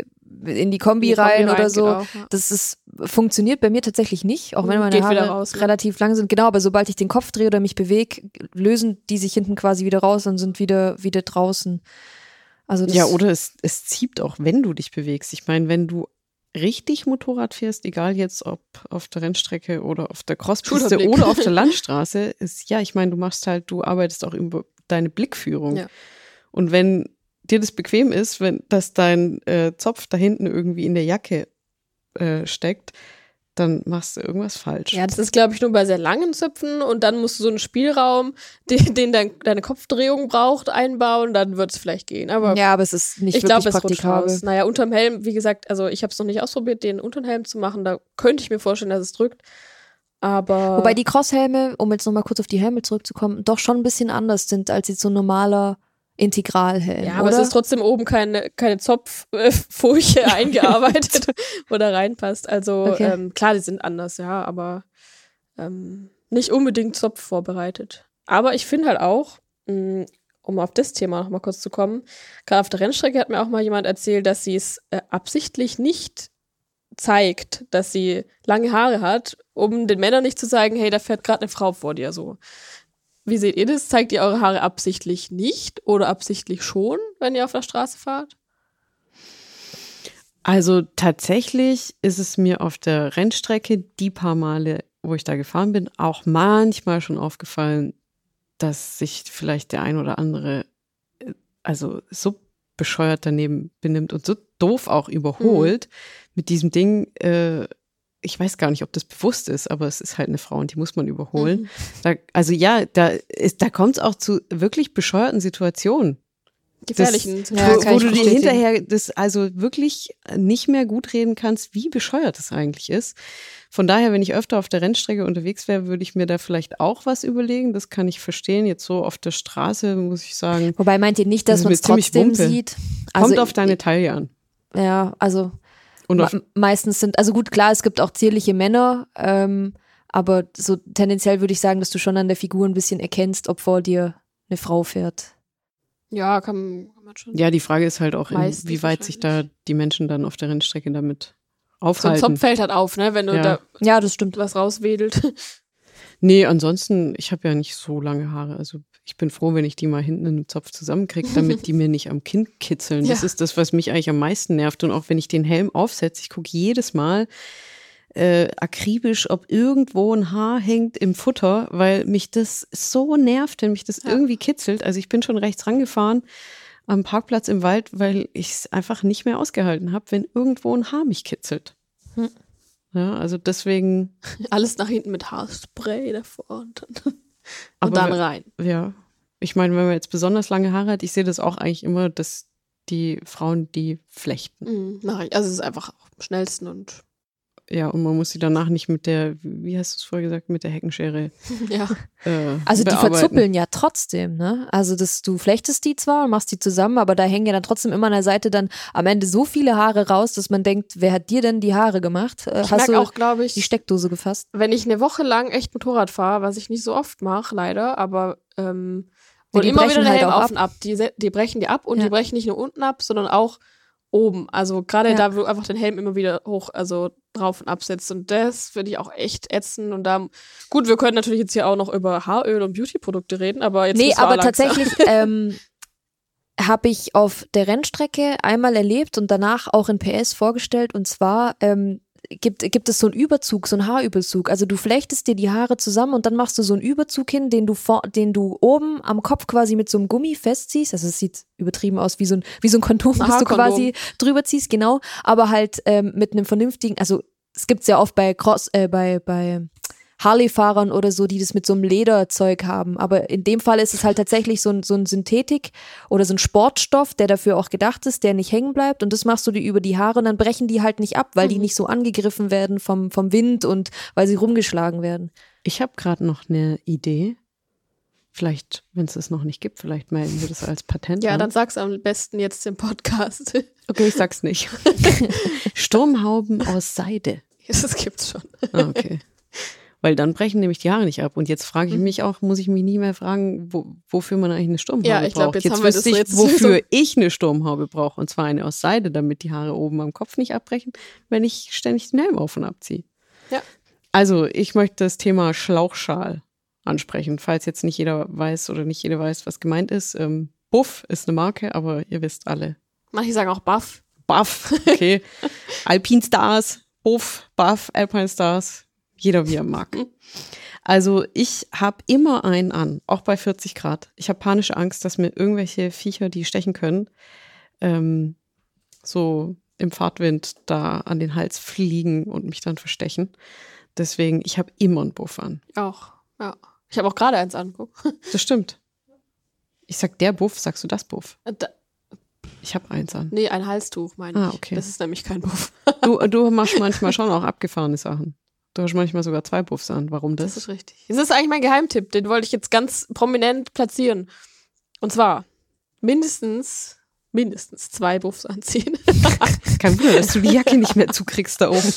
S4: in die Kombi, in die rein, Kombi rein oder so. Auch, ja. Das ist, funktioniert bei mir tatsächlich nicht, auch wenn meine Geht Haare raus, ne? relativ lang sind. Genau, aber sobald ich den Kopf drehe oder mich bewege, lösen die sich hinten quasi wieder raus und sind wieder, wieder draußen.
S2: Also ja, oder es, es zieht auch, wenn du dich bewegst. Ich meine, wenn du richtig Motorrad fährst, egal jetzt ob auf der Rennstrecke oder auf der Crosspiste oder auf der Landstraße, ist ja, ich meine, du machst halt, du arbeitest auch über deine Blickführung. Ja. Und wenn dir das bequem ist, wenn dass dein äh, Zopf da hinten irgendwie in der Jacke äh, steckt, dann machst du irgendwas falsch.
S3: Ja, das ist, glaube ich, nur bei sehr langen Zöpfen und dann musst du so einen Spielraum, den, den dein, deine Kopfdrehung braucht, einbauen, dann wird es vielleicht gehen. Aber
S4: ja, aber es ist nicht ich wirklich glaub, praktikabel. Es
S3: naja, unterm Helm, wie gesagt, also ich habe es noch nicht ausprobiert, den unterm Helm zu machen. Da könnte ich mir vorstellen, dass es drückt. Aber
S4: Wobei die Crosshelme, um jetzt nochmal kurz auf die Helme zurückzukommen, doch schon ein bisschen anders sind als jetzt so ein normaler Integralhelm.
S3: Ja, aber oder? es ist trotzdem oben keine, keine Zopffurche eingearbeitet, wo da reinpasst. Also okay. ähm, klar, die sind anders, ja, aber ähm, nicht unbedingt Zopf vorbereitet. Aber ich finde halt auch, mh, mm, um auf das Thema noch mal kurz zu kommen, gerade auf der Rennstrecke hat mir auch mal jemand erzählt, dass sie es äh, absichtlich nicht zeigt, dass sie lange Haare hat, um den Männern nicht zu sagen, hey, da fährt gerade eine Frau vor dir so. Wie seht ihr das? Zeigt ihr eure Haare absichtlich nicht oder absichtlich schon, wenn ihr auf der Straße fahrt?
S2: Also tatsächlich ist es mir auf der Rennstrecke die paar Male, wo ich da gefahren bin, auch manchmal schon aufgefallen, dass sich vielleicht der ein oder andere äh, also so bescheuert daneben benimmt und so doof auch überholt mhm. mit diesem Ding. Äh, ich weiß gar nicht, ob das bewusst ist, aber es ist halt eine Frau und die muss man überholen. Mhm. Da, also ja, da ist, da kommt es auch zu wirklich bescheuerten Situationen.
S3: Gefährlichen,
S2: das, ja, wo, wo du dir hinterher das also wirklich nicht mehr gut reden kannst, wie bescheuert das eigentlich ist. Von daher, wenn ich öfter auf der Rennstrecke unterwegs wäre, würde ich mir da vielleicht auch was überlegen. Das kann ich verstehen. Jetzt so auf der Straße muss ich sagen.
S4: Wobei meint ihr nicht, dass man es trotzdem Wumpe. sieht?
S2: Also, Kommt auf deine Taille an.
S4: Ja, also Me meistens sind, also gut, klar, es gibt auch zierliche Männer, ähm, aber so tendenziell würde ich sagen, dass du schon an der Figur ein bisschen erkennst, ob vor dir eine Frau fährt.
S3: Ja, kann, kann man schon.
S2: Ja, die Frage ist halt auch, wie weit sich da die Menschen dann auf der Rennstrecke damit aufhalten.
S3: So ein Zopf fällt halt auf, ne, wenn du
S4: ja.
S3: da
S4: ja, das stimmt.
S3: was rauswedelt.
S2: Nee, ansonsten, ich habe ja nicht so lange Haare. Also ich bin froh, wenn ich die mal hinten in den Zopf zusammenkriege, damit die mir nicht am Kinn kitzeln. Das ja. ist das, was mich eigentlich am meisten nervt. Und auch wenn ich den Helm aufsetze, ich gucke jedes Mal äh, akribisch, ob irgendwo ein Haar hängt im Futter, weil mich das so nervt, wenn mich das ja. irgendwie kitzelt. Also ich bin schon rechts rangefahren am Parkplatz im Wald, weil ich es einfach nicht mehr ausgehalten habe, wenn irgendwo ein Haar mich kitzelt. Hm. Ja, also deswegen.
S3: Alles nach hinten mit Haarspray davor und dann, und dann rein.
S2: Ja. Ich meine, wenn man jetzt besonders lange Haare hat, ich sehe das auch eigentlich immer, dass die Frauen die flechten.
S3: Mhm, also es ist einfach am schnellsten und
S2: ja, und man muss sie danach nicht mit der, wie hast du es vorher gesagt, mit der Heckenschere.
S3: Ja.
S4: Äh, also die verzuppeln ja trotzdem, ne? Also das, du flechtest die zwar, machst die zusammen, aber da hängen ja dann trotzdem immer an der Seite dann am Ende so viele Haare raus, dass man denkt, wer hat dir denn die Haare gemacht?
S3: Äh, ich hast du auch, glaube ich,
S4: die Steckdose gefasst?
S3: Wenn ich eine Woche lang echt Motorrad fahre, was ich nicht so oft mache, leider, aber ähm, und immer wieder halt Helm auf und ab. Die, die brechen die ab und ja. die brechen nicht nur unten ab, sondern auch oben. Also gerade ja. da, wo du einfach den Helm immer wieder hoch, also drauf und absetzt. Und das finde ich auch echt ätzend. Und da, gut, wir können natürlich jetzt hier auch noch über Haaröl und Beautyprodukte reden, aber jetzt.
S4: Nee, aber tatsächlich ähm, habe ich auf der Rennstrecke einmal erlebt und danach auch in PS vorgestellt. Und zwar ähm, gibt, gibt es so einen Überzug, so einen Haarüberzug. Also du flechtest dir die Haare zusammen und dann machst du so einen Überzug hin, den du vor, den du oben am Kopf quasi mit so einem Gummi festziehst. Also es sieht übertrieben aus wie so ein, wie so ein Kondom, was du quasi drüber ziehst, genau. Aber halt ähm, mit einem vernünftigen, also es gibt's ja oft bei Cross, äh, bei, bei Harley-Fahrern oder so, die das mit so einem Lederzeug haben. Aber in dem Fall ist es halt tatsächlich so ein, so ein Synthetik oder so ein Sportstoff, der dafür auch gedacht ist, der nicht hängen bleibt. Und das machst du dir über die Haare und dann brechen die halt nicht ab, weil mhm. die nicht so angegriffen werden vom, vom Wind und weil sie rumgeschlagen werden.
S2: Ich habe gerade noch eine Idee. Vielleicht, wenn es das noch nicht gibt, vielleicht melden wir das als Patent.
S3: Ja, an. dann sag's am besten jetzt im Podcast.
S2: Okay, ich sag's nicht. Sturmhauben aus Seide.
S3: das gibt's schon.
S2: Ah, okay. Weil dann brechen nämlich die Haare nicht ab. Und jetzt frage ich
S3: Mhm.
S2: mich auch, muss ich mich nie mehr fragen, wo, wofür man eigentlich eine Sturmhaube
S3: Ja, ich glaub,
S2: braucht.
S3: jetzt haben wir
S2: wüsste
S3: das
S2: ich, wofür
S3: so-
S2: ich eine Sturmhaube brauche. Und zwar eine aus Seide, damit die Haare oben am Kopf nicht abbrechen, wenn ich ständig den Helm auf und abziehe.
S3: Ja.
S2: Also, ich möchte das Thema Schlauchschal ansprechen, falls jetzt nicht jeder weiß oder nicht jeder weiß, was gemeint ist. Ähm, Buff ist eine Marke, aber ihr wisst alle,
S3: Manche sagen auch Buff.
S2: Buff, okay. Alpine Stars, Buff, Buff, Alpine Stars, jeder wie er mag. Also ich habe immer einen an, auch bei 40 Grad. Ich habe panische Angst, dass mir irgendwelche Viecher, die stechen können, ähm, so im Fahrtwind da an den Hals fliegen und mich dann verstechen. Deswegen, ich habe immer einen Buff an.
S3: Auch. Ja. Ich habe auch gerade eins an.
S2: Das stimmt. Ich sag der Buff, sagst du das Buff?
S3: Da,
S2: Ich habe eins an.
S3: nee, ein Halstuch, meine
S2: Ah,
S3: ich.
S2: okay.
S3: Das ist nämlich kein Buff.
S2: Du, du machst manchmal schon auch abgefahrene Sachen. Du hast manchmal sogar zwei Buffs an. Warum
S3: Das
S2: das?
S3: ist richtig. Das ist eigentlich mein Geheimtipp. Den wollte ich jetzt ganz prominent platzieren. Und zwar mindestens, mindestens zwei Buffs anziehen.
S2: Kein Wunder, dass du die Jacke nicht mehr zukriegst da oben.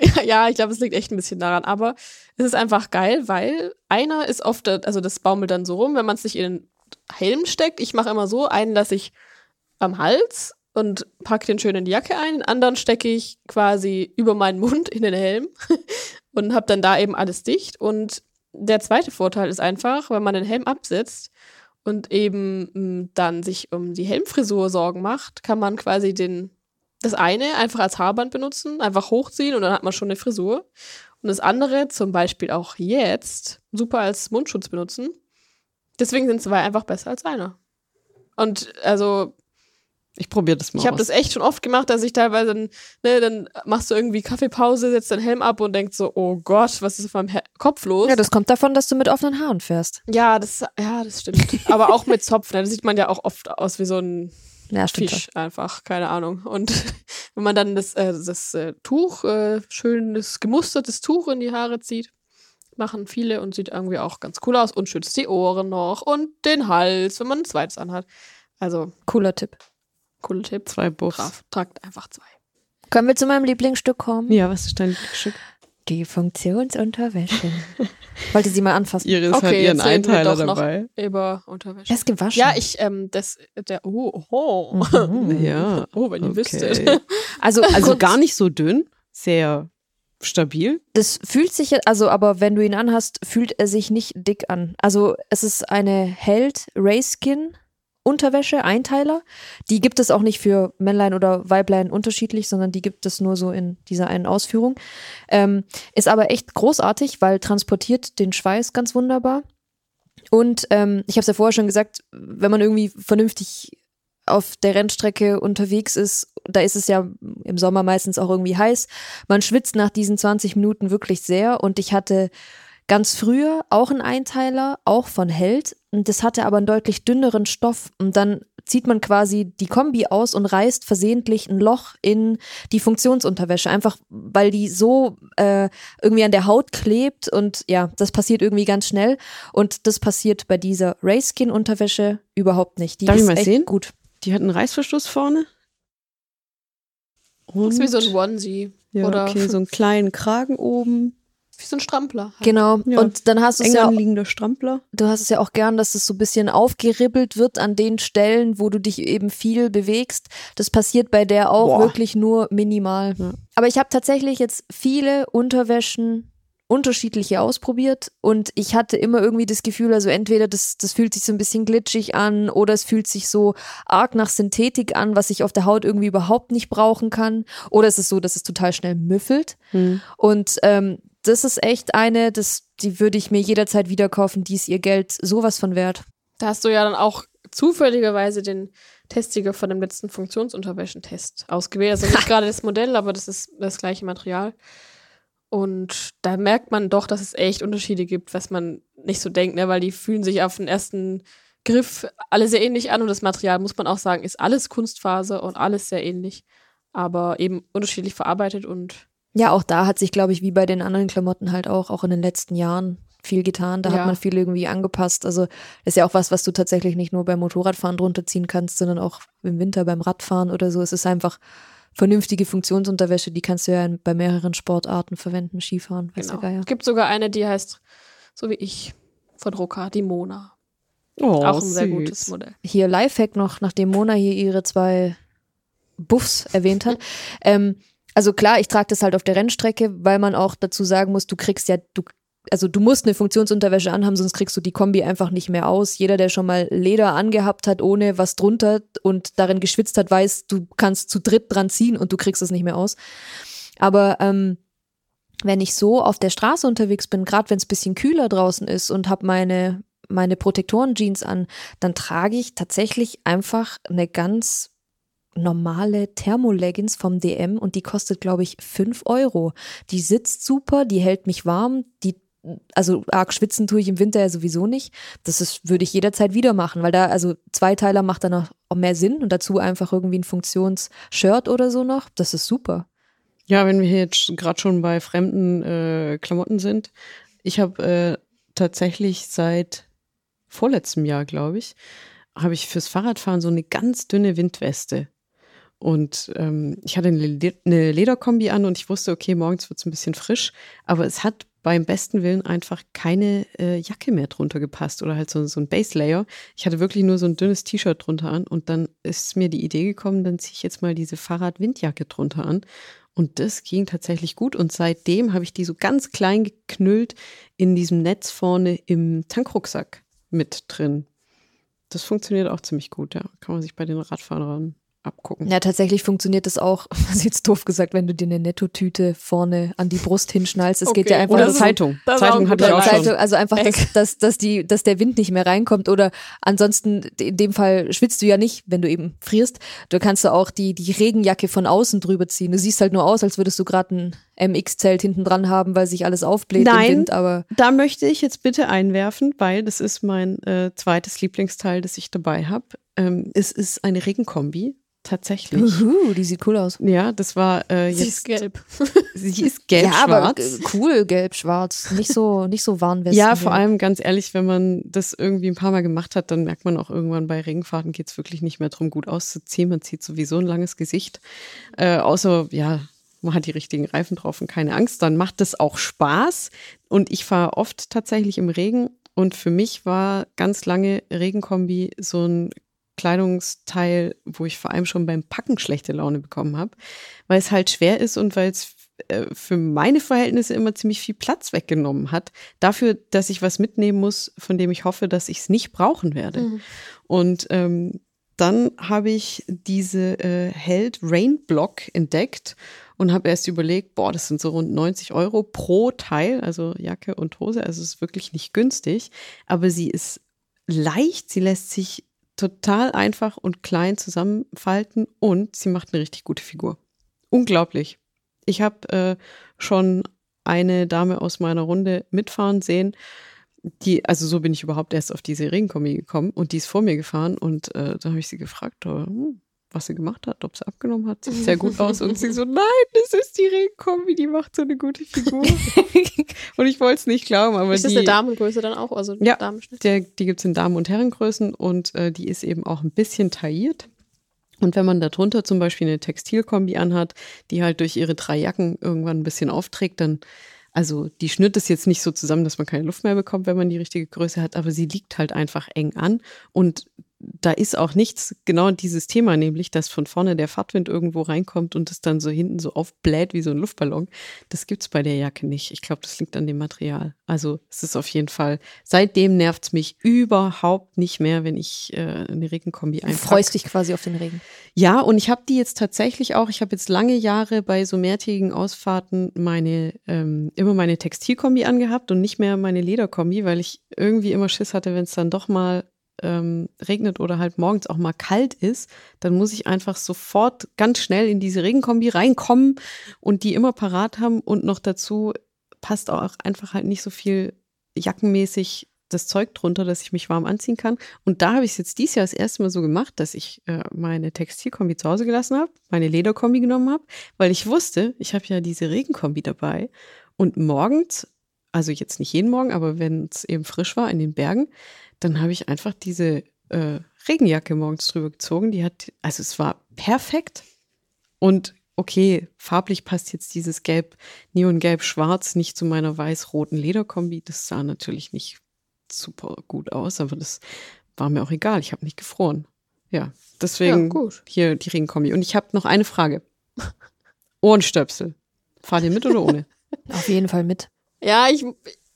S3: Ja, ja, ich glaube, es liegt echt ein bisschen daran. Aber es ist einfach geil, weil einer ist oft, also das baumelt dann so rum, wenn man es nicht in den Helm steckt. Ich mache immer so, einen lasse ich am Hals und packe den schön in die Jacke ein, den anderen stecke ich quasi über meinen Mund in den Helm und habe dann da eben alles dicht. Und der zweite Vorteil ist einfach, wenn man den Helm absetzt und eben m, dann sich um die Helmfrisur Sorgen macht, kann man quasi den das eine einfach als Haarband benutzen, einfach hochziehen und dann hat man schon eine Frisur. Und das andere, zum Beispiel auch jetzt, super als Mundschutz benutzen. Deswegen sind zwei einfach besser als einer. Und also,
S2: Ich probiere das mal
S3: ich habe das echt schon oft gemacht, dass ich teilweise, dann, ne, dann machst du irgendwie Kaffeepause, setzt deinen Helm ab und denkst so, oh Gott, was ist auf meinem He Kopf los?
S4: Ja, das kommt davon, dass du mit offenen Haaren fährst.
S3: ja, das, ja, das stimmt. Aber auch mit Zopf, ne, da sieht man ja auch oft aus wie so ein
S4: Ja.
S3: Fisch einfach, keine Ahnung. Und wenn man dann das, äh, das äh, Tuch, äh, schönes gemustertes Tuch in die Haare zieht, machen viele und sieht irgendwie auch ganz cool aus und schützt die Ohren noch und den Hals, wenn man ein zweites anhat. Also,
S4: Cooler Tipp.
S3: Cooler Tipp.
S2: Zwei Buffs.
S3: Brav, tragt einfach zwei.
S4: Können wir zu meinem Lieblingsstück kommen?
S2: Ja, was ist dein Stück?
S4: Die Funktionsunterwäsche. Wollte sie mal anfassen.
S2: Iris hat
S3: Okay,
S2: ihren
S3: reden wir
S2: Einteiler
S3: doch noch.
S2: dabei.
S3: Über Unterwäsche.
S4: Er ist gewaschen.
S3: Ja, ich, ähm, das, der, oh, oh.
S4: Mhm.
S2: Ja.
S3: Oh, wenn ihr
S2: okay.
S3: wüsstet.
S4: Also,
S2: Also gar nicht so dünn, sehr stabil.
S4: Das fühlt sich, also, aber wenn du ihn anhast, fühlt er sich nicht dick an. Also, es ist eine Held Rayskin Unterwäsche, Einteiler. Die gibt es auch nicht für Männlein oder Weiblein unterschiedlich, sondern die gibt es nur so in dieser einen Ausführung. Ähm, ist aber echt großartig, weil transportiert den Schweiß ganz wunderbar. Und ähm, ich habe es ja vorher schon gesagt, wenn man irgendwie vernünftig auf der Rennstrecke unterwegs ist, da ist es ja im Sommer meistens auch irgendwie heiß. Man schwitzt nach diesen 20 Minuten wirklich sehr und ich hatte ganz früher auch einen Einteiler, auch von Held und das hatte aber einen deutlich dünneren Stoff und dann zieht man quasi die Kombi aus und reißt versehentlich ein Loch in die Funktionsunterwäsche, einfach weil die so äh, irgendwie an der Haut klebt und ja, das passiert irgendwie ganz schnell und das passiert bei dieser Rayskin-Unterwäsche überhaupt nicht. Die
S2: Darf ich
S4: ist
S2: mal
S4: echt
S2: sehen?
S4: gut.
S2: Die hat einen Reißverschluss vorne.
S3: Das
S2: Und,
S3: ist wie so ein Onesie.
S2: ja,
S3: oder
S2: okay, so einen kleinen Kragen oben.
S3: Wie so ein Strampler. halt.
S4: Genau.
S2: Ja.
S4: Und dann hast du es ja
S2: anliegender Strampler.
S4: du hast es ja auch gern, dass es so ein bisschen aufgeribbelt wird an den Stellen, wo du dich eben viel bewegst. Das passiert bei der auch
S2: Boah.
S4: wirklich nur minimal.
S2: Ja.
S4: Aber ich habe tatsächlich jetzt viele Unterwäschen unterschiedliche ausprobiert und ich hatte immer irgendwie das Gefühl, also entweder das, das fühlt sich so ein bisschen glitschig an oder es fühlt sich so arg nach Synthetik an, was ich auf der Haut irgendwie überhaupt nicht brauchen kann. Oder es ist so, dass es total schnell müffelt.
S2: Hm.
S4: Und ähm, das ist echt eine, das, die würde ich mir jederzeit wieder kaufen, die ist ihr Geld sowas von wert.
S3: Da hast du ja dann auch zufälligerweise den Testsieger von dem letzten Funktionsunterwäschentest ausgewählt. Also nicht gerade das Modell, aber das ist das gleiche Material. Und da merkt man doch, dass es echt Unterschiede gibt, was man nicht so denkt, ne? weil die fühlen sich auf den ersten Griff alle sehr ähnlich an und das Material, muss man auch sagen, ist alles Kunstfaser und alles sehr ähnlich, aber eben unterschiedlich verarbeitet und
S4: Ja, auch da hat sich, glaube ich, wie bei den anderen Klamotten halt auch, auch in den letzten Jahren viel getan. Da
S3: Ja.
S4: hat man viel irgendwie angepasst. Also ist ja auch was, was du tatsächlich nicht nur beim Motorradfahren drunter ziehen kannst, sondern auch im Winter beim Radfahren oder so. Es ist einfach vernünftige Funktionsunterwäsche, die kannst du ja bei mehreren Sportarten verwenden, Skifahren, weiß
S3: Genau.
S4: Geier.
S3: Es gibt sogar eine, die heißt, so wie ich, von Roka, die Mona.
S2: Oh,
S3: Auch ein sehr
S2: süß.
S3: gutes Modell.
S4: Hier Lifehack noch, nachdem Mona hier ihre zwei Buffs erwähnt hat. ähm, also klar, ich trage das halt auf der Rennstrecke, weil man auch dazu sagen muss, du kriegst ja, du, also du musst eine Funktionsunterwäsche anhaben, sonst kriegst du die Kombi einfach nicht mehr aus. Jeder, der schon mal Leder angehabt hat, ohne was drunter und darin geschwitzt hat, weiß, du kannst zu dritt dran ziehen und du kriegst es nicht mehr aus. Aber ähm, wenn ich so auf der Straße unterwegs bin, gerade wenn es bisschen kühler draußen ist und habe meine meine Protektoren-Jeans an, dann trage ich tatsächlich einfach eine ganz normale Thermoleggings vom DM und die kostet, glaube ich, 5 Euro. Die sitzt super, die hält mich warm, die also arg schwitzen tue ich im Winter ja sowieso nicht. Das ist, würde ich jederzeit wieder machen, weil da, also Zweiteiler macht dann auch mehr Sinn und dazu einfach irgendwie ein Funktionsshirt oder so noch. Das ist super.
S2: Ja, wenn wir jetzt gerade schon bei fremden äh, Klamotten sind. Ich habe äh, tatsächlich seit vorletztem Jahr, glaube ich, habe ich fürs Fahrradfahren so eine ganz dünne Windweste. Und ähm, ich hatte eine, Le eine Lederkombi an und ich wusste, okay, morgens wird es ein bisschen frisch, aber es hat beim besten Willen einfach keine äh, Jacke mehr drunter gepasst oder halt so, so ein Base Layer. Ich hatte wirklich nur so ein dünnes T-Shirt drunter an und dann ist mir die Idee gekommen, dann ziehe ich jetzt mal diese Fahrradwindjacke drunter an. Und das ging tatsächlich gut. Und seitdem habe ich die so ganz klein geknüllt in diesem Netz vorne im Tankrucksack mit drin. Das funktioniert auch ziemlich gut, ja. Kann man sich bei den Radfahrern abgucken.
S4: Ja, tatsächlich funktioniert das auch, das ist jetzt doof gesagt, wenn du dir eine Nettotüte vorne an die Brust hinschnallst. Es geht
S3: Okay.
S4: ja einfach
S2: Oder Zeitung.
S3: das
S2: Zeitung hatte ich auch
S3: Leid.
S2: schon.
S4: Zeitung, also einfach, dass, dass, dass, die, dass der Wind nicht mehr reinkommt oder ansonsten, in dem Fall schwitzt du ja nicht, wenn du eben frierst. Du kannst du auch die, die Regenjacke von außen drüber ziehen. Du siehst halt nur aus, als würdest du gerade ein MX-Zelt hinten dran haben, weil sich alles aufbläht
S2: Nein.
S4: im Wind, aber
S2: Da möchte ich jetzt bitte einwerfen, weil das ist mein äh, zweites Lieblingsteil, das ich dabei habe. Ähm, es ist eine Regenkombi, tatsächlich.
S4: uhu, die sieht cool aus.
S2: Ja, das war äh,
S3: Sie
S2: jetzt.
S3: ist gelb.
S2: Sie ist
S4: ja, aber
S2: gelb-schwarz.
S4: äh, cool, gelb-schwarz. Nicht so, nicht so Warnwesten.
S2: Ja, vor allem ganz ehrlich, wenn man das irgendwie ein paar Mal gemacht hat, dann merkt man auch irgendwann bei Regenfahrten geht es wirklich nicht mehr darum, gut auszuziehen. Man zieht sowieso ein langes Gesicht. Äh, außer, ja, man hat die richtigen Reifen drauf und keine Angst, dann macht das auch Spaß. Und ich fahre oft tatsächlich im Regen. Und für mich war ganz lange Regenkombi so ein Kleidungsteil, wo ich vor allem schon beim Packen schlechte Laune bekommen habe, weil es halt schwer ist und weil es äh, für meine Verhältnisse immer ziemlich viel Platz weggenommen hat, dafür, dass ich was mitnehmen muss, von dem ich hoffe, dass ich es nicht brauchen werde.
S3: Mhm.
S2: Und ähm, dann habe ich diese äh, Held Rain Block entdeckt und habe erst überlegt, boah, das sind so rund 90 Euro pro Teil, also Jacke und Hose, also es ist wirklich nicht günstig, aber sie ist leicht, sie lässt sich total einfach und klein zusammenfalten und sie macht eine richtig gute Figur. Unglaublich. Ich habe äh, schon eine Dame aus meiner Runde mitfahren sehen, die, also so bin ich überhaupt erst auf diese Regenkombi gekommen und die ist vor mir gefahren und äh, da habe ich sie gefragt, äh, hm, was sie gemacht hat, ob sie abgenommen hat, sieht sehr gut aus und sie so, nein, das ist die Regenkombi, die macht so eine gute Figur. und ich wollte es nicht glauben, aber
S3: ist das
S2: die,
S3: eine Damengröße dann auch? Also
S2: Ja. Der, die gibt's in Damen- und Herrengrößen und äh, die ist eben auch ein bisschen tailliert. Und wenn man darunter zum Beispiel eine Textilkombi anhat, die halt durch ihre drei Jacken irgendwann ein bisschen aufträgt, dann, also die schnürt es jetzt nicht so zusammen, dass man keine Luft mehr bekommt, wenn man die richtige Größe hat, aber sie liegt halt einfach eng an und da ist auch nichts, genau dieses Thema, nämlich, dass von vorne der Fahrtwind irgendwo reinkommt und es dann so hinten so aufbläht wie so ein Luftballon. Das gibt's bei der Jacke nicht. Ich glaube, das liegt an dem Material. Also es ist auf jeden Fall, seitdem nervt's mich überhaupt nicht mehr, wenn ich äh, eine Regenkombi
S4: Du
S2: einpacke.
S4: freust dich quasi auf den Regen.
S2: Ja, und ich habe die jetzt tatsächlich auch, ich habe jetzt lange Jahre bei so mehrtägigen Ausfahrten meine, ähm, immer meine Textilkombi angehabt und nicht mehr meine Lederkombi, weil ich irgendwie immer Schiss hatte, wenn es dann doch mal ähm, regnet oder halt morgens auch mal kalt ist, dann muss ich einfach sofort ganz schnell in diese Regenkombi reinkommen und die immer parat haben und noch dazu passt auch einfach halt nicht so viel jackenmäßig das Zeug drunter, dass ich mich warm anziehen kann. Und da habe ich es jetzt dieses Jahr das erste Mal so gemacht, dass ich äh, meine Textilkombi zu Hause gelassen habe, meine Lederkombi genommen habe, weil ich wusste, ich habe ja diese Regenkombi dabei. Und morgens, also jetzt nicht jeden Morgen, aber wenn es eben frisch war in den Bergen, dann habe ich einfach diese äh, Regenjacke morgens drüber gezogen. Die hat, also es war perfekt. Und okay, farblich passt jetzt dieses Gelb, Neongelb-Schwarz nicht zu meiner weiß-roten Lederkombi. Das sah natürlich nicht super gut aus, aber das war mir auch egal. Ich habe nicht gefroren. Ja, deswegen
S3: Ja, gut.
S2: hier die Regenkombi. Und ich habe noch eine Frage. Ohrstöpsel. Fahrt ihr mit oder ohne?
S4: Auf jeden Fall mit.
S3: Ja, ich,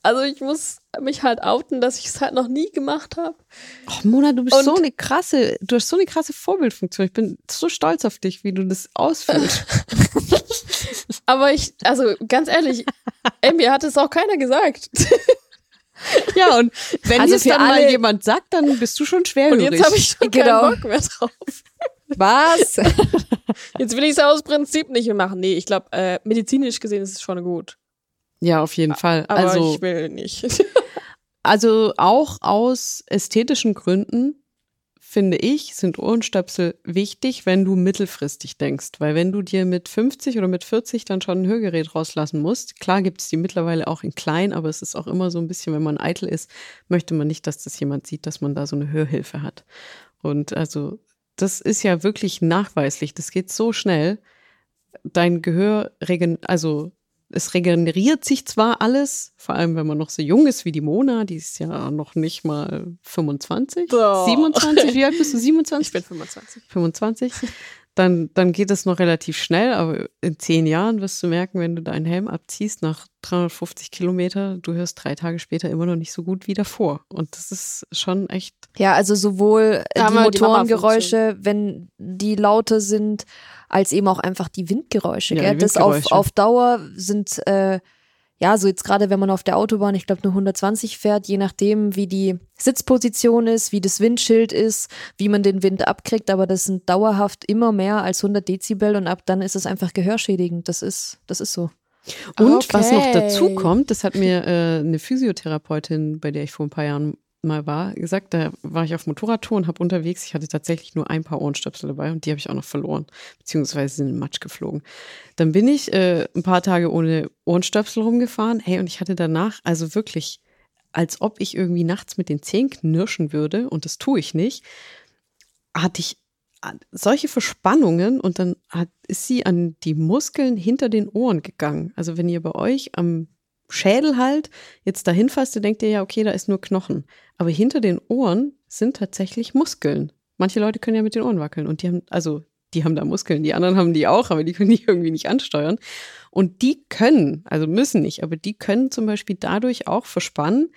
S3: also ich muss mich halt outen, dass ich es halt noch nie gemacht habe.
S2: Ach, Mona, du bist
S3: Und-
S2: so eine krasse, du hast so eine krasse Vorbildfunktion. Ich bin so stolz auf dich, wie du das ausfüllst.
S3: Aber ich, also ganz ehrlich, ey, mir hat es auch keiner gesagt.
S2: ja, und wenn
S4: Also
S2: es dann mal jemand sagt, dann bist du schon
S3: Und
S2: schwerhörig.
S3: jetzt habe ich schon
S4: Genau.
S3: keinen Bock mehr drauf.
S4: Was?
S3: Jetzt will ich es aus Prinzip nicht mehr machen. Nee, ich glaube, äh, medizinisch gesehen ist es schon gut.
S2: Ja, auf jeden Fall.
S3: Aber
S2: Also,
S3: ich will nicht.
S2: also auch aus ästhetischen Gründen finde ich, sind Ohrenstöpsel wichtig, wenn du mittelfristig denkst. Weil wenn du dir mit 50 oder mit 40 dann schon ein Hörgerät rauslassen musst, klar gibt es die mittlerweile auch in klein, aber es ist auch immer so ein bisschen, wenn man eitel ist, möchte man nicht, dass das jemand sieht, dass man da so eine Hörhilfe hat. Und also das ist ja wirklich nachweislich. Das geht so schnell. Dein Gehör regen, also es regeneriert sich zwar alles, vor allem wenn man noch so jung ist wie die Mona, die ist ja noch nicht mal 25,
S3: Boah.
S2: 27, wie alt bist du? 27?
S3: Ich bin 25.
S2: 25. Dann, dann geht es noch relativ schnell, aber in zehn Jahren wirst du merken, wenn du deinen Helm abziehst nach 350 Kilometer, du hörst drei Tage später immer noch nicht so gut wie davor. Und das ist schon echt
S4: Ja, also sowohl die
S3: wir die
S4: Motorengeräusche, wenn die lauter sind, als eben auch einfach die Windgeräusche.
S2: Ja, die
S4: Das auf,
S2: Windgeräusche.
S4: auf Dauer sind, äh, ja, so jetzt gerade, wenn man auf der Autobahn, ich glaube, nur 120 fährt, je nachdem, wie die Sitzposition ist, wie das Windschild ist, wie man den Wind abkriegt, aber das sind dauerhaft immer mehr als 100 Dezibel und ab dann ist es einfach gehörschädigend. Das ist, das ist so.
S2: Und was noch
S3: Okay.
S2: dazu kommt, das hat mir äh, eine Physiotherapeutin, bei der ich vor ein paar Jahren mal war, gesagt, da war ich auf Motorradtour und habe unterwegs, ich hatte tatsächlich nur ein paar Ohrenstöpsel dabei und die habe ich auch noch verloren, beziehungsweise sind in den Matsch geflogen. Dann bin ich äh, ein paar Tage ohne Ohrenstöpsel rumgefahren, hey, und ich hatte danach also wirklich, als ob ich irgendwie nachts mit den Zähnen knirschen würde, und das tue ich nicht, hatte ich solche Verspannungen und dann hat, ist sie an die Muskeln hinter den Ohren gegangen. Also wenn ihr bei euch am Schädel halt jetzt dahin fasst, dann denkt ihr ja, okay, da ist nur Knochen. Aber hinter den Ohren sind tatsächlich Muskeln. Manche Leute können ja mit den Ohren wackeln und die haben, also die haben da Muskeln, die anderen haben die auch, aber die können die irgendwie nicht ansteuern. Und die können, also müssen nicht, aber die können zum Beispiel dadurch auch verspannen,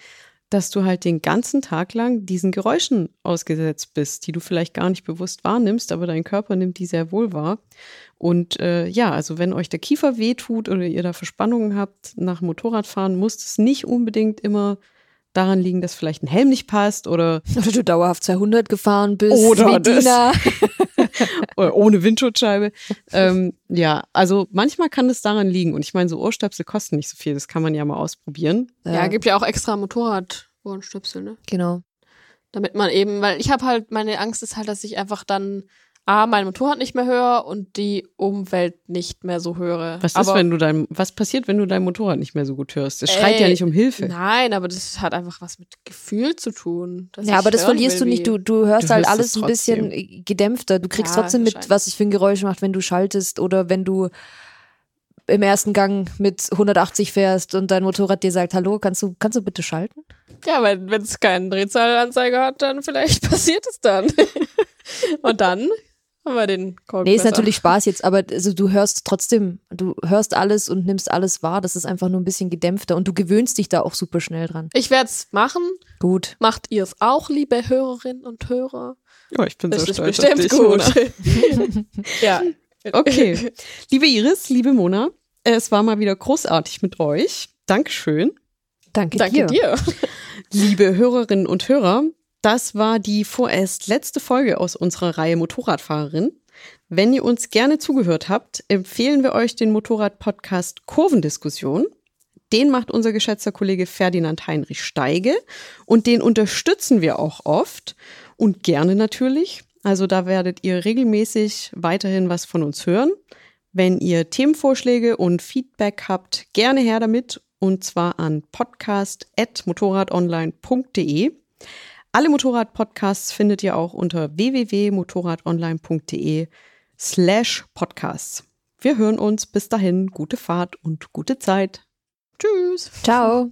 S2: dass du halt den ganzen Tag lang diesen Geräuschen ausgesetzt bist, die du vielleicht gar nicht bewusst wahrnimmst, aber dein Körper nimmt die sehr wohl wahr. Und äh, ja, also wenn euch der Kiefer wehtut oder ihr da Verspannungen habt nach dem Motorradfahren, muss es nicht unbedingt immer daran liegen, dass vielleicht ein Helm nicht passt oder,
S4: Oder du dauerhaft 200 gefahren bist,
S2: Oder
S4: wie
S2: das. Ohne Windschutzscheibe. ähm, ja, also manchmal kann es daran liegen. Und ich meine, so Ohrstöpsel kosten nicht so viel, das kann man ja mal ausprobieren.
S3: Ja, gibt ja auch extra Motorrad-Ohrenstöpsel, ne?
S4: genau.
S3: Damit man eben, weil ich habe halt, meine Angst ist halt, dass ich einfach dann A, mein Motorrad nicht mehr höre und die Umwelt nicht mehr so höre.
S2: Was ist,
S3: aber,
S2: wenn du dein, was passiert, wenn du dein Motorrad nicht mehr so gut hörst? Es schreit ja nicht um Hilfe.
S3: Nein, aber das hat einfach was mit Gefühl zu tun.
S4: Ja, aber das verlierst
S3: will,
S4: du nicht. Du, du hörst
S2: Du
S4: halt
S2: hörst
S4: alles
S2: es
S4: ein bisschen gedämpfter. Du kriegst
S3: Ja,
S4: trotzdem mit, was es für ein Geräusch macht, wenn du schaltest oder wenn du im ersten Gang mit 180 fährst und dein Motorrad dir sagt, hallo, kannst du, kannst du bitte schalten?
S3: Ja, weil wenn es keinen Drehzahlanzeiger hat, dann vielleicht passiert es dann. und dann haben wir den Kolb
S4: Nee, ist natürlich Spaß jetzt, aber also du hörst trotzdem, du hörst alles und nimmst alles wahr. Das ist einfach nur ein bisschen gedämpfter und du gewöhnst dich da auch super schnell dran.
S3: Ich werde es machen.
S4: Gut.
S3: Macht ihr es auch, liebe Hörerinnen und Hörer?
S2: Ja, ich bin
S3: Das
S2: so
S3: ist
S2: stolz
S3: bestimmt
S2: auf dich,
S3: gut.
S2: Mona.
S3: ja.
S2: Okay. liebe Iris, liebe Mona, es war mal wieder großartig mit euch. Dankeschön.
S4: Danke,
S3: Danke dir.
S2: Liebe Hörerinnen und Hörer, das war die vorerst letzte Folge aus unserer Reihe Motorradfahrerin. Wenn ihr uns gerne zugehört habt, empfehlen wir euch den Motorrad-Podcast Kurvendiskussion. Den macht unser geschätzter Kollege Ferdinand Heinrich Steige und den unterstützen wir auch oft und gerne natürlich. Also da werdet ihr regelmäßig weiterhin was von uns hören. Wenn ihr Themenvorschläge und Feedback habt, gerne her damit und zwar an podcast.motorradonline.de. Alle Motorrad-Podcasts findet ihr auch unter www.motorradonline.de slash podcasts. Wir hören uns. Bis dahin, gute Fahrt und gute Zeit. Tschüss.
S4: Ciao.